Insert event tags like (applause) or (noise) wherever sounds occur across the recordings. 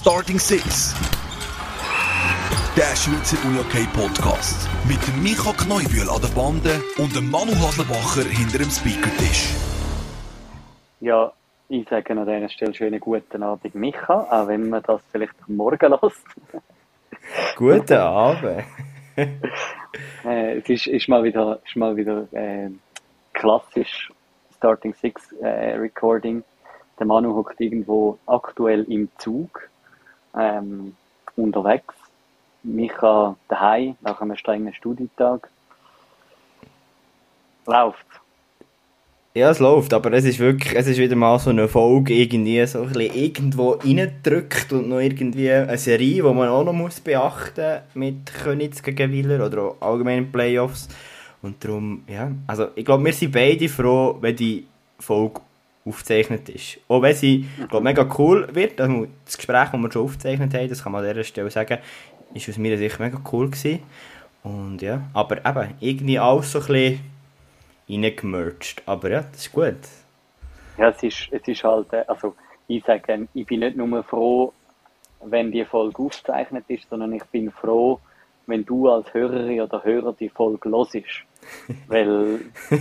Starting Six. Der Schweizer UJK Podcast. Mit dem Micha Kneubühl an der Bande und dem Manu Haslebacher hinter dem Speakertisch. Ja, ich sage an dieser Stelle schönen guten Abend, Micha, auch wenn man das vielleicht am Morgen lässt. (laughs) Guten Abend. (laughs) äh, es ist, ist mal wieder, ist mal wieder äh, klassisch Starting Six äh, Recording. Der Manu hockt irgendwo aktuell im Zug ähm, unterwegs. Micha daheim nach einem strengen Studientag. Läuft. Ja, es läuft, aber es ist wirklich, es ist wieder mal so eine Folge irgendwie so ein irgendwo reindrückt und noch irgendwie eine Serie, die man auch noch muss beachten mit Königs gegen Willer oder allgemeinen Playoffs. Und darum, ja, also ich glaube, wir sind beide froh, wenn die Folge aufgezeichnet ist. Auch wenn sie, glaube mega cool wird, also das Gespräch, das wir schon aufgezeichnet haben, das kann man an dieser Stelle sagen, ist aus meiner Sicht mega cool gewesen. Und ja, aber eben, irgendwie alles so ein bisschen reingemerged. Aber ja, das ist gut. Ja, es ist, es ist halt, äh, also ich sage, ich bin nicht nur froh, wenn die Folge aufgezeichnet ist, sondern ich bin froh, wenn du als Hörerin oder Hörer die Folge hörst. (laughs) Weil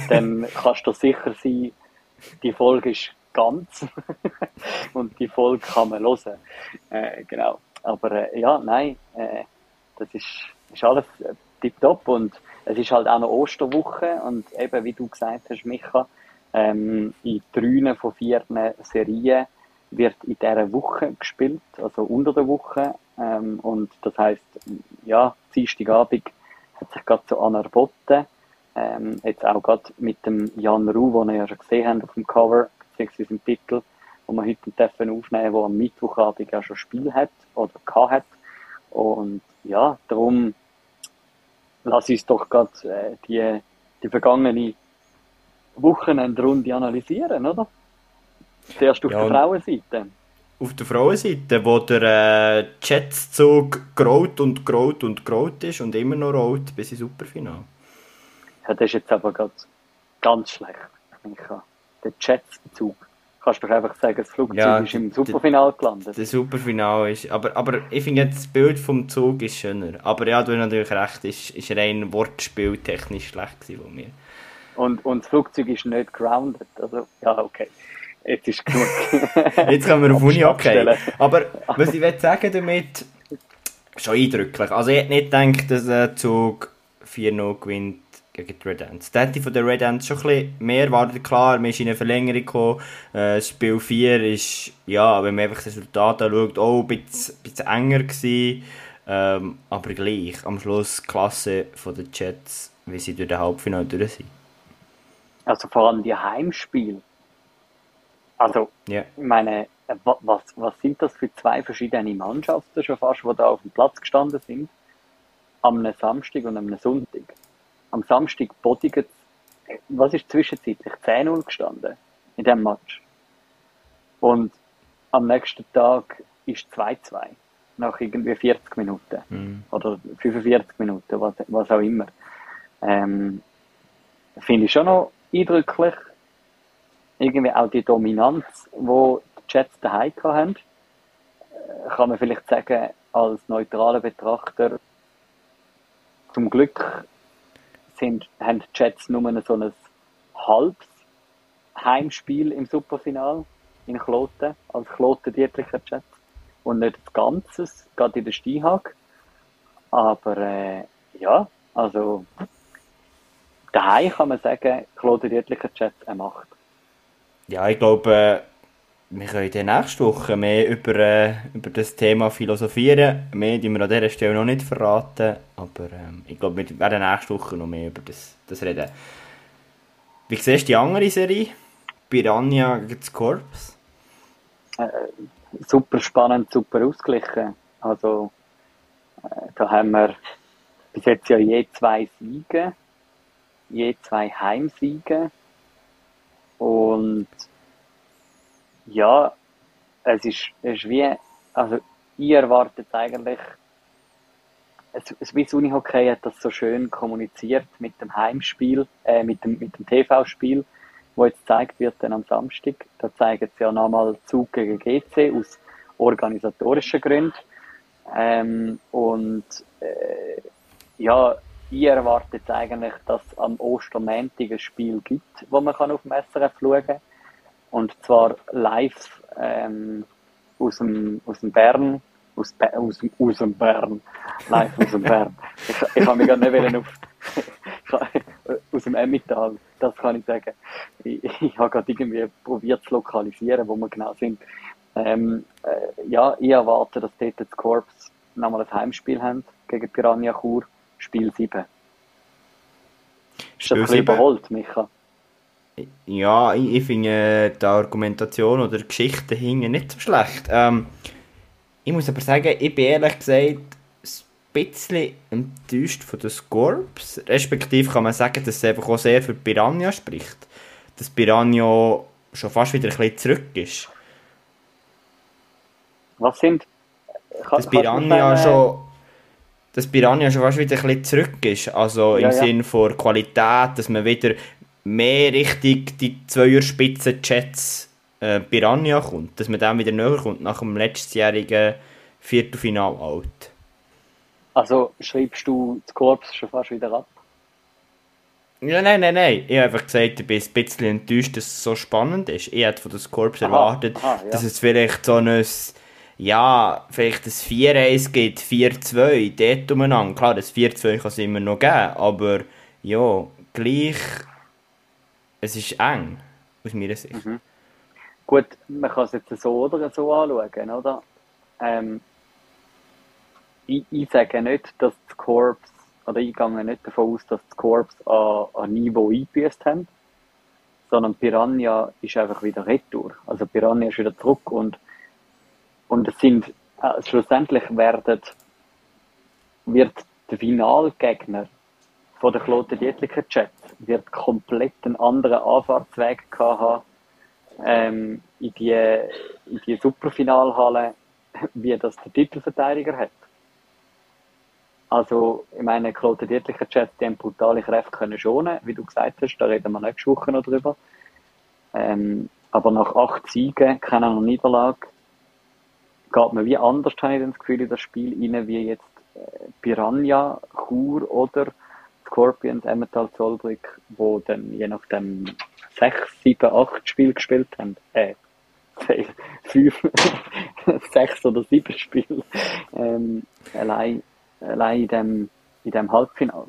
dann kannst du sicher sein, die Folge ist ganz (laughs) und die Folge kann man hören. Äh, genau. Aber äh, ja, nein, äh, das ist, ist alles äh, tipptopp und es ist halt auch noch Osterwoche und eben, wie du gesagt hast, Micha, ähm, in drei von vier Serien wird in dieser Woche gespielt, also unter der Woche. Ähm, und das heisst, ja, Dienstagabend hat sich gerade so anerboten. Ähm, jetzt auch gerade mit dem Jan Ruh, den wir ja schon gesehen haben auf dem Cover, beziehungsweise im Titel, wo wir heute dürfen aufnehmen, der am Mittwochabend auch schon Spiel hat oder hat. Und ja, darum lass uns doch gerade äh, die, die vergangene Wochenendrunde analysieren, oder? Zuerst auf Ja, der Frauenseite. Auf der Frauenseite, wo der äh, Jetszug graut und graut und graut ist und immer noch rot bis ins Superfinale. Ja, das ist jetzt aber ganz schlecht. Micha. Der Jets-Zug. Kannst du doch einfach sagen, das Flugzeug Ja, ist im Superfinale gelandet. Der Superfinale ist. Aber, aber ich finde jetzt das Bild vom Zug ist schöner. Aber ja, du hast natürlich recht, ist, ist rein wortspieltechnisch schlecht von mir. Und, und das Flugzeug ist nicht grounded. Also, ja, okay. Jetzt ist genug. (laughs) Jetzt kommen wir auf Uni okay. Abstellen. Aber was ich will sagen damit, schon eindrücklich. Also ich hätte nicht gedacht, dass ein Zug 4-0 gewinnt gegen die Red Ants. Ich von den Red Ants schon ein bisschen mehr erwartet. Klar, wir sind in eine Verlängerung gekommen. Äh, Spiel 4 ist, ja, wenn man einfach das Resultat anschaut, auch ein bisschen, ein bisschen enger gewesen. Ähm, aber gleich, am Schluss die Klasse von den Jets, wie sie durch den Halbfinale durch sind. Also vor allem die Heimspiele. Also, Ja. ich meine, äh, wa- was, was sind das für zwei verschiedene Mannschaften schon fast, die da auf dem Platz gestanden sind? Am Samstag und am Sonntag. Am Samstag Bodigen, was ist zwischenzeitlich? 10-0 gestanden in dem Match. Und am nächsten Tag ist 2-2. Nach irgendwie 40 Minuten. Mhm. Oder 45 Minuten, was, was auch immer. Ähm, finde ich schon noch eindrücklich. Irgendwie auch die Dominanz, wo die Jets daheim hatten. Äh, Kann man vielleicht sagen, als neutraler Betrachter, zum Glück sind, haben die Jets nur so ein halbes Heimspiel im Superfinal in Kloten, als Kloten-Dietricher Jets. Und nicht das Ganzes, gerade in der Steinhag. Aber äh, ja, also daheim kann man sagen, Claude Riedlicher Jets eine Macht. Ja, ich glaube, äh, wir können in der nächsten Woche mehr über, äh, über das Thema philosophieren. Mehr die wir an dieser Stelle noch nicht verraten. Aber ähm, ich glaube, wir werden nächste Woche noch mehr über das, das reden. Wie siehst du die andere Serie? Piranha gegen das Corps? Super spannend, super ausgeglichen. Also äh, da haben wir bis jetzt ja je zwei Siege, je zwei Heimsiege. Und ja, es ist, es ist wie, also ihr erwartet eigentlich, es, es wie das Unihockey hat das so schön kommuniziert mit dem Heimspiel, äh, mit dem, mit dem TV-Spiel, wo jetzt gezeigt wird dann am Samstag. Da zeigen sie ja nochmal Zug gegen GC aus organisatorischen Gründen. Ähm, und äh, ja, ich erwarte jetzt eigentlich, dass es am Ostermäntig ein Spiel gibt, wo man kann auf dem SRF schauen kann. Und zwar live ähm, aus, dem, aus dem Bern, aus, aus, aus dem Bern, live aus dem Bern. Ich, ich habe mich gar nicht auf, (laughs) aus dem Emmental, das kann ich sagen. Ich, ich habe gerade irgendwie probiert zu lokalisieren, wo wir genau sind. Ähm, äh, ja, ich erwarte, dass dort das Corps nochmal ein Heimspiel haben gegen Piranha Chur, Spiel 7. Ist das ein bisschen überholt, Micha? Ja, ich, ich finde äh, die Argumentation oder die Geschichte hingen nicht so schlecht. Ähm, ich muss aber sagen, ich bin ehrlich gesagt ein bisschen enttäuscht von den Scorps. Respektive kann man sagen, dass es einfach auch sehr für Piranha spricht. Dass Piranha schon fast wieder ein bisschen zurück ist. Was sind? Kann, dass Piranha äh, schon dass Piranha schon fast wieder ein bisschen zurück ist. Also ja, im ja. Sinne von Qualität, dass man wieder mehr richtig die Zweierspitzen-Chats äh, Piranha kommt. Dass man dann wieder näher kommt nach dem letztjährigen Viertelfinal alt. Also schreibst du das Korps schon fast wieder ab? Ja, nein, nein, nein. Ich habe einfach gesagt, ich bin ein bisschen enttäuscht, dass es so spannend ist. Ich hätte von das Korps erwartet, aha, ja. dass es vielleicht so ein, ja, vielleicht ein 4-1 gibt, 4-2, dort umeinander. Klar, das 4-2 kann es immer noch geben, aber ja, gleich, es ist eng, aus meiner Sicht. Mhm. Gut, man kann es jetzt so oder so anschauen, oder? Ähm, ich, ich sage nicht, dass das Korps, oder ich gehe nicht davon aus, dass das Korps an, an Niveau eingebüßt haben, sondern Piranha ist einfach wieder retour. Also Piranha ist wieder zurück und, und es sind, äh, schlussendlich werden, wird der Finalgegner von der Klote Dietliker Jets wird komplett einen anderen Anfahrtsweg haben ähm, in die, in die Superfinalhalle, (laughs) wie das der Titelverteidiger hat. Also, ich meine, Claude Dietlicher Chat, die haben brutale Kräfte können schonen, wie du gesagt hast, da reden wir nächste Woche noch drüber. Ähm, aber nach acht Siegen, keiner Niederlage, geht man wie anders, habe ich das Gefühl, in das Spiel rein, wie jetzt äh, Piranha, Chur oder Scorpions, Emmental, Zollbrück, wo dann je nachdem sechs, sieben, acht Spiele gespielt haben. Äh, (laughs) fünf, (laughs) sechs oder sieben Spiele ähm, allein allein in dem, in dem Halbfinale.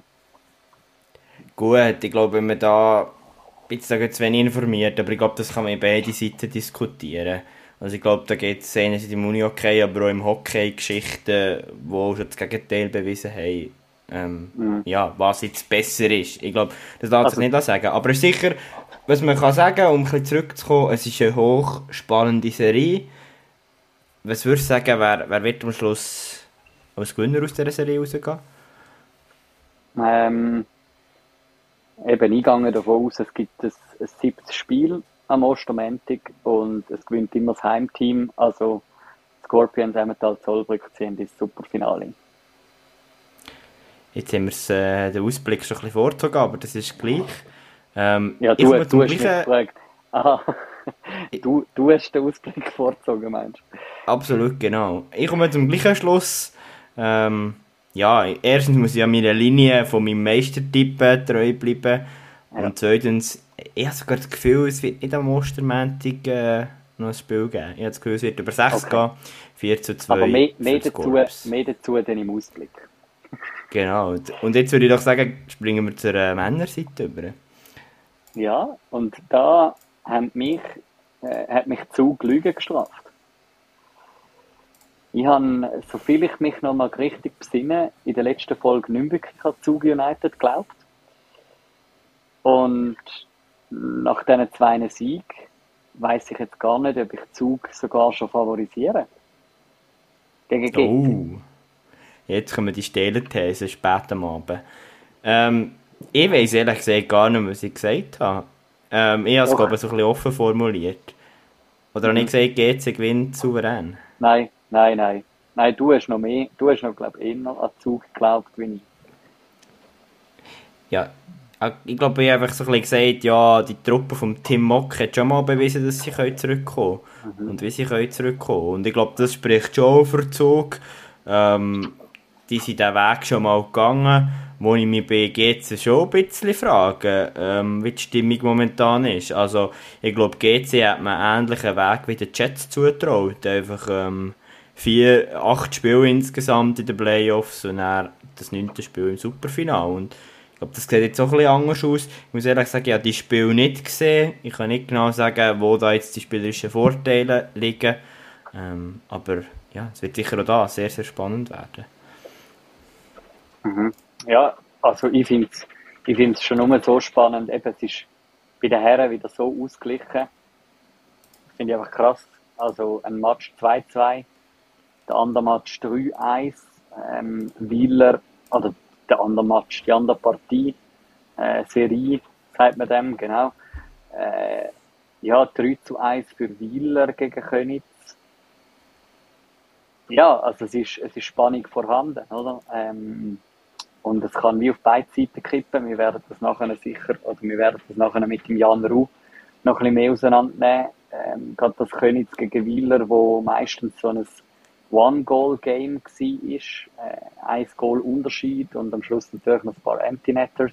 Gut, ich glaube, wenn man da ich sage zu wenig informiert, aber ich glaube, das kann man in beide Seiten diskutieren. Also ich glaube, da geht es einerseits im Uni-Hockey, aber auch im Hockey Geschichten, die schon das Gegenteil bewiesen haben, ähm, mhm. ja, was jetzt besser ist. Ich glaube, das darf also, ich nicht sagen. Aber sicher, was man kann sagen, um ein bisschen zurückzukommen, es ist eine hochspannende Serie. Was würdest du sagen, wer, wer wird am Schluss als Gewinner aus dieser Serie rausgehen? Ähm, eben eingegangen davon aus, es gibt ein, ein siebtes Spiel am Ostermäntig und es gewinnt immer das Heimteam, also Scorpions Emmental Zollbrück ziehen ins Superfinale. Jetzt haben wir äh, den Ausblick schon ein bisschen vorgezogen, aber das ist gleich. Ähm, ja, du, du hast mich gefragt. Aha. Du, du hast den Ausblick (laughs) vorgezogen, meinst du? Absolut, genau. Ich komme zum gleichen Schluss. Ähm, ja, erstens muss ich an meiner Linie von meinem Meistertipp treu bleiben. Ja. Und zweitens, ich habe sogar das Gefühl, es wird nicht am Ostermäntig äh, noch ein Spiel geben. Ich habe das Gefühl, es wird über 6 okay. gehen. 4 zu 2. Aber mehr, mehr, dazu, mehr dazu dann im Ausblick. Genau. Und jetzt würde ich doch sagen, springen wir zur äh, Männerseite über. Ja, und da haben mich, äh, hat mich Zug Lügen gestraft. Ich habe, soviel ich mich noch mal richtig besinne, in der letzten Folge nicht wirklich an Zug United geglaubt. Und nach diesen zwei Siegen weiß ich jetzt gar nicht, ob ich Zug sogar schon favorisiere. Gegen GC. Oh, jetzt kommen die Stellenthese später am Abend. Ähm, ich weiß ehrlich gesagt gar nicht, was ich gesagt habe. Ähm, ich habe es, glaube ich, so ein bisschen offen formuliert. Oder habe ich mhm. gesagt, GC gewinnt souverän? Nein, Nein, nein. Nein, du hast noch mehr, du hast noch, glaube ich, eher an Zug geglaubt wie ich. Ja, Ah, ich glaube, ich habe einfach so ein bisschen gesagt, ja, die Truppe von Tim Mock hat schon mal bewiesen, dass sie zurückkommen können. Mhm. Und wie sie können zurückkommen Und ich glaube, das spricht schon für Zug. Ähm, die sind diesen Weg schon mal gegangen, wo ich mich bei GC schon ein bisschen frage, ähm, wie die Stimmung momentan ist. Also, ich glaube, GC hat mir einen ähnlichen Weg wie den Jets zutraut. Einfach ähm, vier, acht Spiele insgesamt in den Playoffs und dann das neunte Spiel im Superfinale. Und ich glaube, das sieht jetzt auch ein bisschen anders aus. Ich muss ehrlich sagen, ich habe die Spiele nicht gesehen. Ich kann nicht genau sagen, wo da jetzt die spielerischen Vorteile liegen. Ähm, aber ja, es wird sicher auch da sehr, sehr spannend werden. Mhm. Ja, also ich finde es ich find's schon nur so spannend. Eben, es ist bei den Herren wieder so ausgeglichen. Finde ich einfach krass. Also ein Match 2-2, der andere Match 3-1. Ähm, Wieler, oder der andere Match, die andere Partie, äh, Serie, sagt man dem, genau. Äh, ja, 3 zu 1 für Wieler gegen Könitz. Ja, also es ist, es ist Spannung vorhanden, oder? Ähm, und es kann wie auf beide Seiten kippen. Wir werden das nachher sicher, oder wir werden das nachher mit dem Jan Ruh noch ein bisschen mehr auseinandernehmen. Ähm, gerade das Könitz gegen Wieler, wo meistens so ein One-Goal-Game war, äh, ein Goal Unterschied und am Schluss natürlich noch ein paar Empty Netters.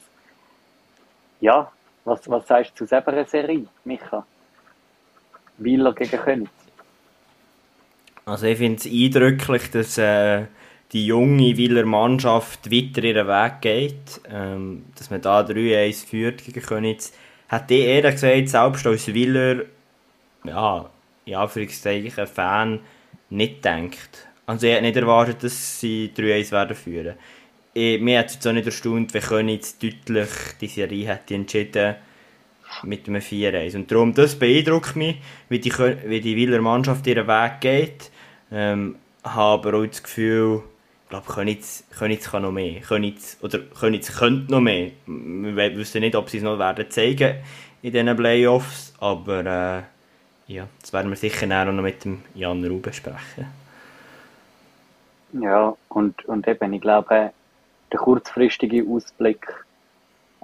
Ja, was, was sagst du zu selber Serie, Micha? Wieler gegen Königs? Also ich finde es eindrücklich, dass äh, die junge Wieler Mannschaft weiter ihren Weg geht. Ähm, dass man da 3-1 führt gegen Königs. Hat ich ehrlich gesagt, selbst als Wieler, ja, in Anführungszeichen Fan, nicht gedacht. Also ich hätte nicht erwartet, dass sie 3-1 werden führen. Ich, mir hat es jetzt auch nicht erstaunt, wie Königs deutlich die Serie hätte entschieden mit einem 4-1. Und darum, das beeindruckt mich, wie die, wie die Wieler Mannschaft ihren Weg geht. Ähm, habe aber auch das Gefühl, glaube, Königs, Königs kann noch mehr. Königs, oder Königs könnte noch mehr. Wir wissen nicht, ob sie es noch werden zeigen in diesen Playoffs, aber äh, ja, das werden wir sicher auch noch mit dem Jan Ruh besprechen. Ja, und, und eben, ich glaube, der kurzfristige Ausblick,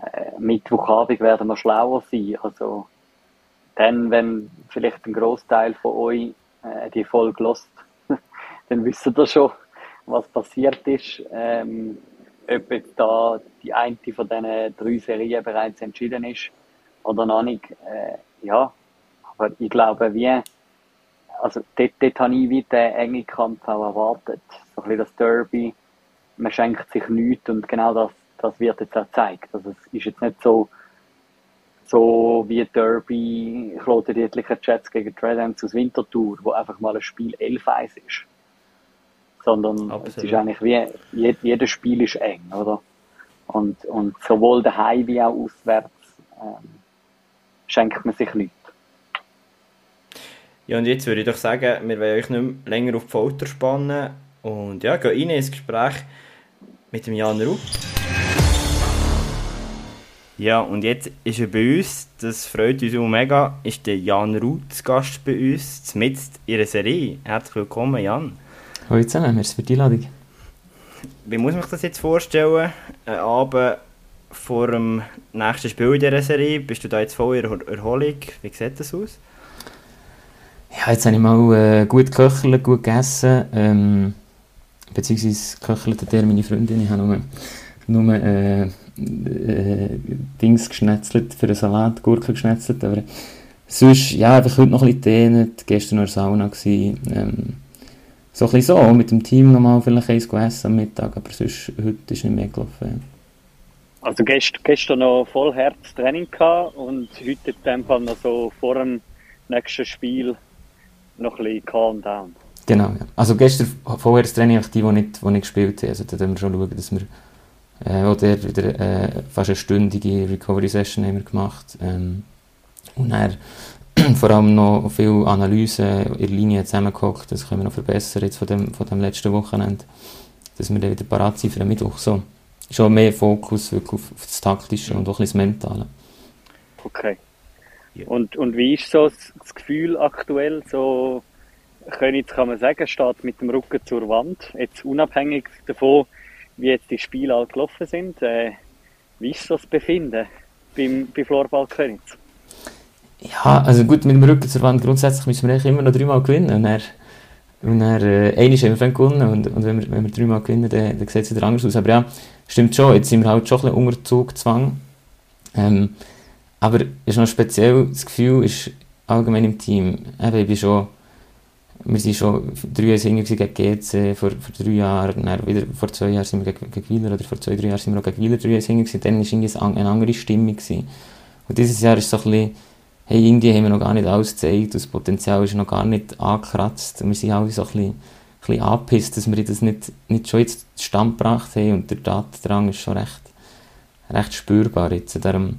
äh, Mittwochabend werden wir schlauer sein. Also, dann, wenn vielleicht ein Großteil von euch äh, die Folge lost, (laughs) dann wisst ihr schon, was passiert ist. Ähm, ob da die eine von diesen drei Serien bereits entschieden ist oder noch nicht. Äh, ja, aber ich glaube, wie, also dort, dort habe ich wie den engen Kampf auch erwartet. So ein bisschen das Derby, man schenkt sich nichts und genau das, das wird jetzt auch gezeigt. Also es ist jetzt nicht so, so wie Derby, Claude Dietlicher Jets gegen Tredence aus Winterthur, wo einfach mal ein Spiel 11-1 ist. Sondern Absolut. es ist eigentlich wie, jedes Spiel ist eng, oder? Und, und sowohl daheim wie auch auswärts ähm, schenkt man sich nichts. Ja, und jetzt würde ich doch sagen, wir wollen euch nicht mehr länger auf die Folter spannen. Und ja, gehen rein ins Gespräch mit dem Jan Ruh. Ja, und jetzt ist er bei uns, das freut uns auch mega, ist der Jan zu Gast bei uns, mit in der Serie. Herzlich willkommen, Jan. Hallo zusammen, merci für die Einladung. Wie muss man sich das jetzt vorstellen? Ein Abend vor dem nächsten Spiel in dieser Serie, bist du da jetzt voll in Erholung? Wie sieht das aus? Ja, jetzt habe ich mal äh, gut geköchelt, gut gegessen. Ähm, beziehungsweise geköchelt hat er meine Freundin. Ich habe nur, nur äh, äh, Dings geschnetzelt für einen Salat, Gurken geschnetzelt. Aber sonst, ja, einfach heute noch ein bisschen dehnt. Gestern noch in der Sauna. Gewesen, ähm, so ein bisschen so, mit dem Team nochmal vielleicht eins essen am Mittag. Aber sonst, heute ist nicht mehr gelaufen. Also gestern, gestern noch voll Herztraining gehabt und heute in dem Fall noch so vor dem nächsten Spiel noch ein bisschen calm down. Genau, ja. Also gestern vorher das Training die, die nicht, die nicht gespielt haben. Also da müssen wir schon schauen, dass wir äh, oder wieder äh, fast eine stündige Recovery-Session haben wir gemacht. Ähm, und dann (clears throat) vor allem noch viel Analyse in der Linie zusammengehockt. Das können wir noch verbessern jetzt von dem, von dem letzten Wochenende. Dass wir dann wieder parat sind für den Mittwoch. So. Schon mehr Fokus wirklich auf, auf das Taktische und auch ein bisschen das Mentale. Okay. Ja. Und, und wie ist so das Gefühl aktuell? So, können kann man sagen, steht mit dem Rücken zur Wand, jetzt unabhängig davon, wie jetzt die Spiele halt gelaufen sind. Äh, Wie ist das Befinden beim, bei Florball Königs? Ja, also gut, mit dem Rücken zur Wand grundsätzlich müssen wir eigentlich immer noch dreimal gewinnen. Und dann, und dann äh, einmal haben wir gewonnen und, und wenn, wir, wir dreimal gewinnen, dann, dann sieht es wieder anders aus. Aber ja, stimmt schon, jetzt sind wir halt schon ein bisschen unter Zugzwang. Ähm, aber ist noch speziell, das Gefühl ist allgemein im Team, eben, ich bin schon, wir sind schon drei Jahre gegen GC vor, vor drei Jahren, dann wieder vor zwei Jahren sind wir gegen, gegen Wieler, oder vor zwei, drei Jahren sind wir auch gegen Wieler drei Jahre dann war irgendwie eine andere Stimmung. Gewesen. Und dieses Jahr ist so ein bisschen, hey, irgendwie haben wir noch gar nicht alles gezeigt, das Potenzial ist noch gar nicht angekratzt. Und wir sind alle so ein bisschen, ein bisschen angepisst, dass wir das nicht, nicht schon jetzt zustande gebracht haben und der Datendrang ist schon recht, recht spürbar jetzt. Darum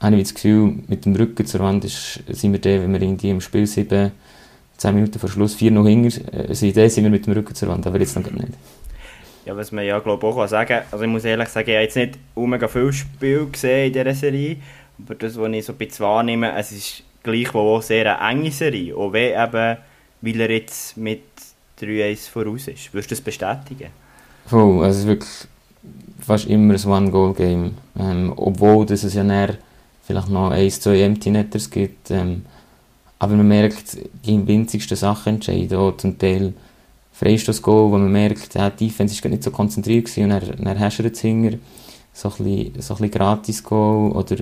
habe ich das Gefühl, mit dem Rücken zur Wand ist, sind wir da, wenn wir irgendwie im Spiel 7, 10 Minuten vor Schluss 4 noch hinger äh, sind, dann sind wir mit dem Rücken zur Wand, aber jetzt noch nicht. Ja, was man ja glaube auch sagen kann, also ich muss ehrlich sagen, ich habe jetzt nicht mega viel Spiel gesehen in dieser Serie, aber das, was ich so ein bisschen wahrnehme, es ist gleichwohl auch sehr eine enge Serie. Auch wenn eben, weil er jetzt mit 3-1 voraus ist. Würdest du das bestätigen? Voll, also es ist wirklich fast immer ein One-Goal-Game. Ähm, obwohl das es ja näher vielleicht noch ein, zwei Empty Netters gibt. Ähm, aber man merkt, die winzigsten Sachen entscheiden. Auch zum Teil Freistoß-Goal, wo man merkt, die Defense war nicht so konzentriert gewesen, und hast du es hinger. So ein bisschen, so bisschen Gratis-Goal oder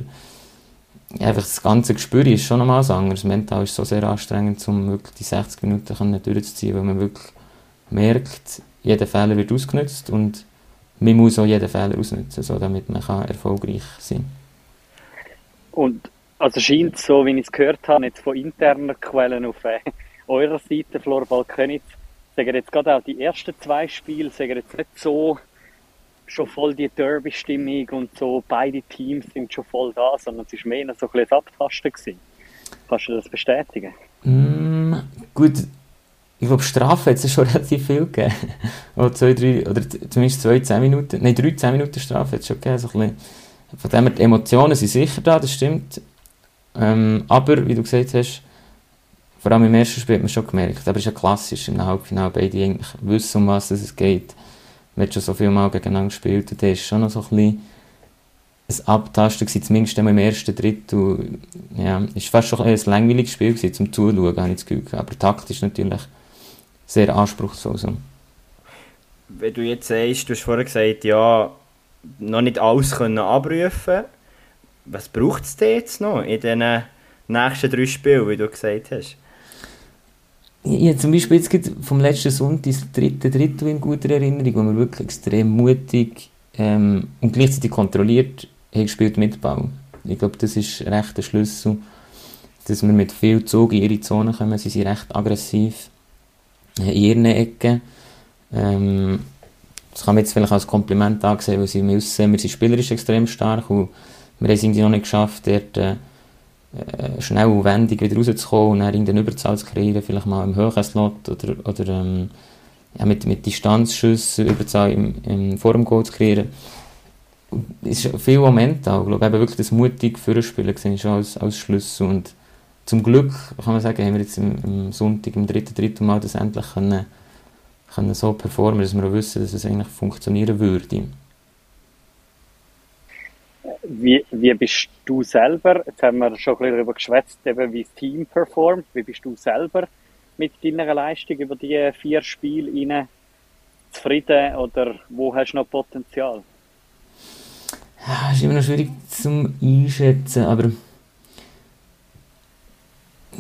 einfach das ganze Gespür ist schon nochmal anders. Mental ist so sehr anstrengend, um wirklich die 60 Minuten durchzuziehen, weil man wirklich merkt, jeder Fehler wird ausgenutzt und man muss auch jeden Fehler ausnutzen, so, damit man kann erfolgreich sein kann. Und also scheint so, wie ich es gehört habe, jetzt von internen Quellen auf äh, (laughs) eurer Seite, Florbal Königs, sagen jetzt gerade auch die ersten zwei Spiele, sagen jetzt nicht so schon voll die Derby-Stimmung und so, beide Teams sind schon voll da, sondern es war mehr so ein bisschen Abtasten. Gewesen. Kannst du das bestätigen? Mm, gut, ich glaube, Strafe hat es schon (laughs) relativ viel gegeben. oder, zwei, drei, oder zumindest zwei, zehn Minuten, nein, drei, zehn Minuten Strafe hat es schon gegeben. So ein bisschen. Von dem her, die Emotionen sind sicher da, das stimmt. Ähm, aber, wie du gesagt hast, vor allem im ersten Spiel hat man schon gemerkt, aber es ist ja klassisch, im Halbfinale beide eigentlich wissen, um was es geht. Man hat schon so viel Mal gegeneinander gespielt da ist schon noch so ein bisschen ein Abtasten gewesen, zumindest im ersten Drittel. Ja, es war fast schon ein langweiliges Spiel gewesen, zum Zuschauen, habe ich das Gefühl. Aber taktisch natürlich sehr anspruchsvoll. So. Wenn du jetzt sagst, du hast vorher gesagt, ja, noch nicht alles können abrufen Was braucht es jetzt noch in den nächsten drei Spielen, wie du gesagt hast? Ja, zum Beispiel jetzt vom letzten Sonntag das dritte Drittel in guter Erinnerung, wo wir wirklich extrem mutig ähm, und gleichzeitig kontrolliert haben gespielt mit Ball. Ich glaube, das ist recht der Schlüssel, dass wir mit viel Zug in ihre Zone kommen. Sie sind recht aggressiv in ihren Ecken. Ähm, das kann man jetzt vielleicht als Kompliment ansehen, weil sie müssen, wir sind spielerisch extrem stark und wir haben es irgendwie noch nicht geschafft, dort äh, schnell und wendig wieder rauszukommen und dann irgendeine Überzahl zu kreieren, vielleicht mal im höheren Slot oder, oder ähm, ja, mit, mit Distanzschüssen Überzahl im, im, vor zu kreieren. Es ist viel Moment auch, glaube ich, wirklich das mutig für Spielen gesehen schon als, als Schlüssel und zum Glück, kann man sagen, haben wir jetzt im, im Sonntag, im dritten, dritten Mal das endlich können können so performen, dass wir auch wissen, dass es eigentlich funktionieren würde. Wie, wie bist du selber, jetzt haben wir schon ein bisschen darüber geschwätzt, eben wie das Team performt, wie bist du selber mit deiner Leistung über die vier Spiele zufrieden oder wo hast du noch Potenzial? Ja, ist immer noch schwierig zum Einschätzen, aber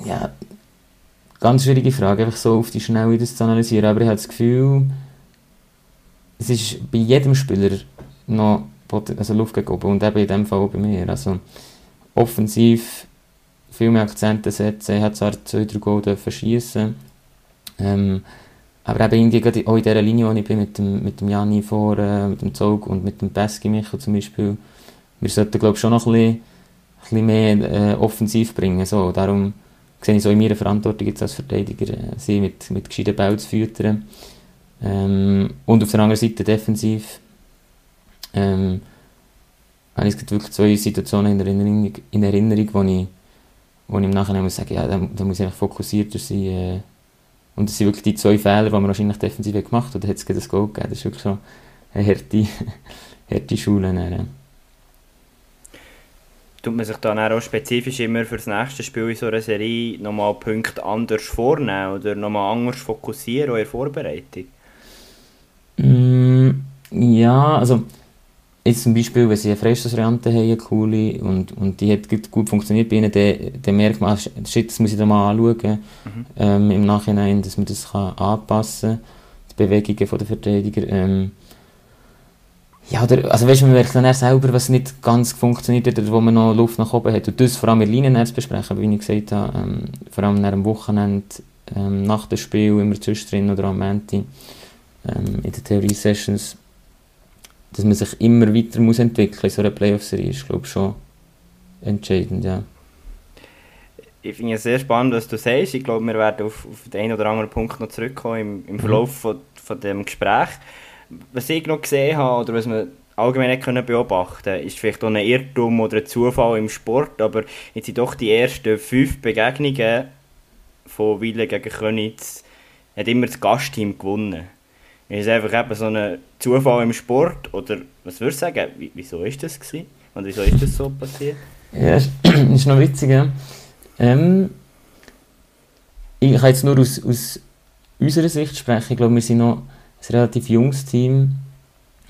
ja, Ganz schwierige Frage, einfach so auf die Schnelle das zu analysieren. Aber ich habe das Gefühl, es ist bei jedem Spieler noch also Luft gegeben und eben in dem Fall auch bei mir. Also offensiv viel mehr Akzente setzen. Ich habe zwar zwei, drei Goal schiessen ähm, aber eben irgendwie auch in dieser Linie, wo ich bin, mit dem, mit dem Jani vor, äh, mit dem Zog und mit dem Pesky Michael zum Beispiel, wir sollten glaube ich schon noch ein bisschen, ein bisschen mehr äh, offensiv bringen. So, darum sehe ich so in meiner Verantwortung jetzt als Verteidiger, äh, sie mit, mit gescheiten Bällen zu füttern. Ähm, und auf der anderen Seite defensiv ähm, habe ich wirklich zwei Situationen in Erinnerung, in Erinnerung wo, ich, wo ich im Nachhinein muss sagen, ja, da, da muss ich fokussierter sein. Äh, und das sind wirklich die zwei Fehler, die man wahrscheinlich defensiv gemacht hat. Oder hat es ein Goal gegeben. Das ist wirklich so eine harte, (laughs) harte Schule. Dann, tut man sich dann auch spezifisch immer für das nächste Spiel in so einer Serie nochmal Punkte anders vornehmen oder nochmal anders fokussieren in der Vorbereitung? Mm, ja, also jetzt zum Beispiel, wenn sie eine Freistoßvariante haben, eine coole, und, und die hat gut funktioniert bei ihnen, dann, dann merkt man, shit, das muss ich da mal anschauen, mhm. ähm, im Nachhinein, dass man das kann anpassen kann, die Bewegungen der Verteidiger. Ähm, ja, oder, also weißt du, man merkt dann selber, was nicht ganz funktioniert hat oder wo man noch Luft nach oben hat. Und das vor allem in Linien zu besprechen, wie ich gesagt habe, ähm, vor allem nach dem Wochenende, ähm, nach dem Spiel, immer zwischendrin oder am Montag, ähm, in den Theorie-Sessions, dass man sich immer weiter muss entwickeln muss in so einer Playoff-Serie, ist glaube ich schon entscheidend, ja. Ich finde es sehr spannend, was du sagst. Ich glaube, wir werden auf, auf den einen oder anderen Punkt noch zurückkommen im, im Verlauf mhm. von, von dem Gespräch was ich noch gesehen habe, oder was man allgemein nicht können beobachten ist vielleicht auch ein Irrtum oder ein Zufall im Sport, aber jetzt sind doch die ersten fünf Begegnungen von Wille gegen Könitz hat immer das Gastteam gewonnen. Ist einfach eben so ein Zufall im Sport oder was würdest du sagen, wieso ist das gewesen? Und wieso ist das so passiert? Ja, (clears throat) ist noch witzig, ja. Ähm, ich kann jetzt nur aus, aus unserer Sicht sprechen. Ich glaube, wir sind noch ein relativ junges Team.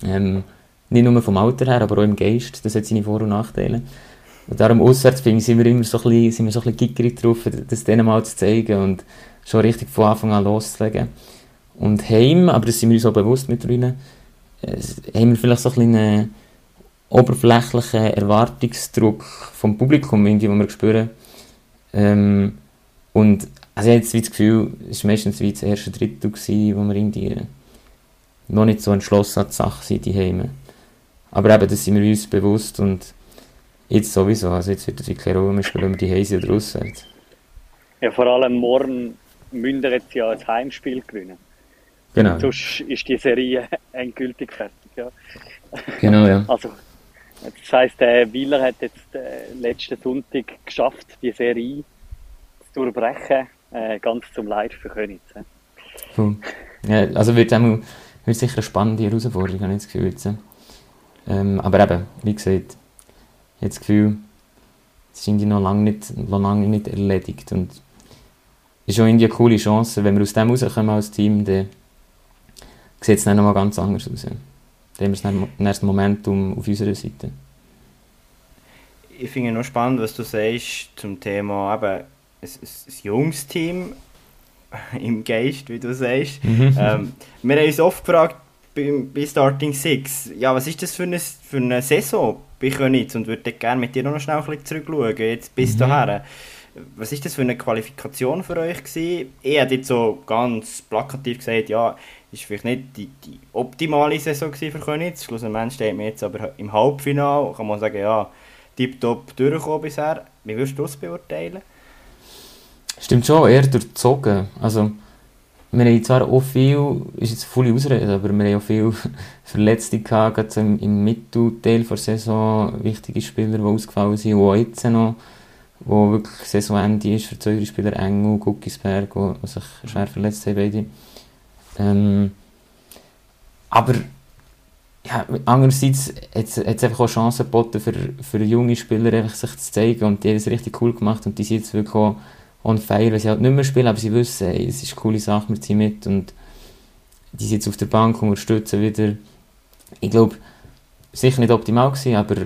Ähm, nicht nur vom Alter her, aber auch im Geist. Das hat seine Vor- und Nachteile. Und darum auswärts sind wir immer so ein bisschen, sind wir so ein bisschen drauf, das denen mal zu zeigen und schon richtig von Anfang an loszulegen. Und heim, aber das sind wir uns auch bewusst mit drinnen, äh, haben wir vielleicht so ein bisschen einen oberflächlichen Erwartungsdruck vom Publikum, irgendwie, den wir spüren. Ähm, und also ich habe das Gefühl, es war meistens wie das erste Drittel, gewesen, wo wir irgendwie noch nicht so entschlossen an die Sache sind, die Heime. Aber eben, das sind wir uns bewusst und jetzt sowieso. Also jetzt wird es wirklich eine Rolle spielen, wir die Heise oder auswärts. Ja, vor allem morgen müssen wir jetzt ja ein Heimspiel gewinnen. Genau. sonst ist die Serie (laughs) endgültig fertig. Ja. Genau, ja. Also, das heisst, der Wieler hat jetzt äh, letzten Sonntag geschafft, die Serie zu durchbrechen, äh, ganz zum Leid für Königs. Cool. Ja, also wird auch wird sicher eine spannende Herausforderung, habe ich das Gefühl. Jetzt. Ähm, aber eben, wie gesagt, ich habe das Gefühl, es ist irgendwie noch lange nicht, noch lange nicht erledigt. Und es ist auch irgendwie eine coole Chance, wenn wir aus dem rauskommen als Team, dann sieht es dann nochmal ganz anders aus. Dann haben wir ein erstes Momentum auf unserer Seite. Ich finde es noch spannend, was du sagst zum Thema eben, ein, ein, ein junges Team, (laughs) im Geist, wie du sagst. Mhm. (laughs) Ähm, wir haben uns oft gefragt, bei, bei Starting Six, ja, was ist das für eine, für eine Saison bei Königs und würde gerne mit dir noch schnell ein bisschen zurückschauen, jetzt bis mhm. dahin. Was ist das für eine Qualifikation für euch gewesen? Ich hätte jetzt so ganz plakativ gesagt, ja, ist vielleicht nicht die, die optimale Saison für Königs. Schlussendlich steht mir jetzt aber im Halbfinale, kann man sagen, ja, tiptop durchgekommen bisher. Wie würdest du das beurteilen? Stimmt schon, eher durchzogen. Also, wir haben zwar auch viel, ist jetzt voll Ausrede, aber wir haben auch viel (laughs) Verletzte gehabt, gerade im, im Mittelteil der Saison, wichtige Spieler, die ausgefallen sind, auch jetzt noch, wo wirklich Saisonende ist für zwei Spieler, Engel, Guckisberg, die sich schwer verletzt haben beide. Ähm, aber ja, andererseits hat es einfach auch Chancen geboten für, für junge Spieler, einfach sich zu zeigen und die haben es richtig cool gemacht und die sind jetzt wirklich auch on fire, weil sie halt nicht mehr spielen, aber sie wissen, ey, es ist eine coole Sache, wir ziehen mit und die sind jetzt auf der Bank und unterstützen wieder. Ich glaube, sicher nicht optimal gewesen, aber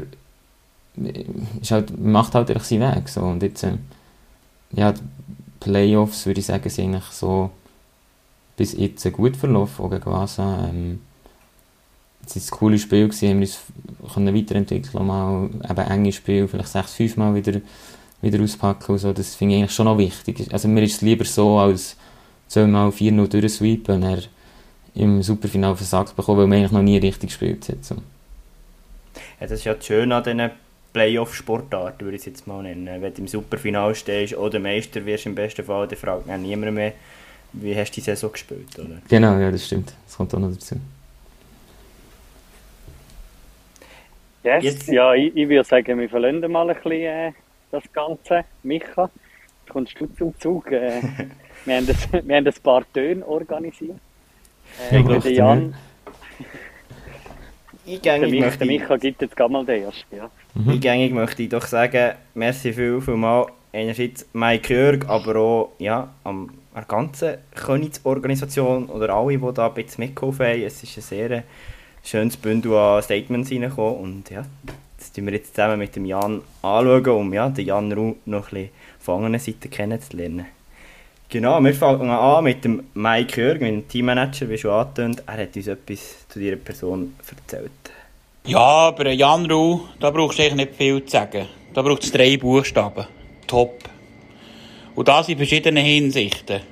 ist halt, macht halt einfach seinen Weg. So. Und jetzt, äh, ja, die Playoffs, würde ich sagen, sind eigentlich so bis jetzt gut verlaufen, gegen Vasa. Ähm, es war ein cooles Spiel, gewesen, haben uns können weiterentwickeln mal eben enge Spiel, vielleicht sechs, fünf Mal wieder wieder auspacken und so, das finde ich eigentlich schon noch wichtig. Also mir ist es lieber so, als soll mal 4-0 durchsweepen und er im Superfinale versagt bekommen, weil man eigentlich noch nie richtig gespielt hat. So. Ja, das ist ja das Schöne an diesen Playoff-Sportarten, würde ich es jetzt mal nennen. Wenn du im Superfinale stehst oder Meister wirst im besten Fall, dann fragt man niemand mehr, wie hast du die Saison gespielt, oder? Genau, ja, das stimmt. Das kommt auch noch dazu. Yes, jetzt, ja, ich, ich würde sagen, wir verlassen mal ein bisschen äh, das Ganze. Micha, kommst du zum Zug? Äh, (laughs) wir, haben das, wir haben ein paar Töne organisiert. Äh, ja, der Jan, (laughs) eingängig Mich, möchte der ich, Micha gibt jetzt gerade mal den ersten. Ja. Mhm. eingängig möchte ich doch sagen, merci viel, viel mal einerseits Mike Jörg, aber auch ja, am der ganzen Königsorganisation oder alle, die da ein mitgeholfen haben. Es ist ein sehr schönes Bündel an Statements reingekommen und ja, das tun wir jetzt zusammen mit dem Jan anschauen, um ja, den Jan Ruh noch ein bisschen von anderen Seiten kennenzulernen. Genau, wir fangen an mit dem Mike Jörg, mit dem Teammanager, wie schon angetönt. Er hat uns etwas zu dieser Person erzählt. Ja, aber Jan Ruh, da brauchst du eigentlich nicht viel zu sagen. Da braucht es drei Buchstaben. Top. Und das in verschiedenen Hinsichten.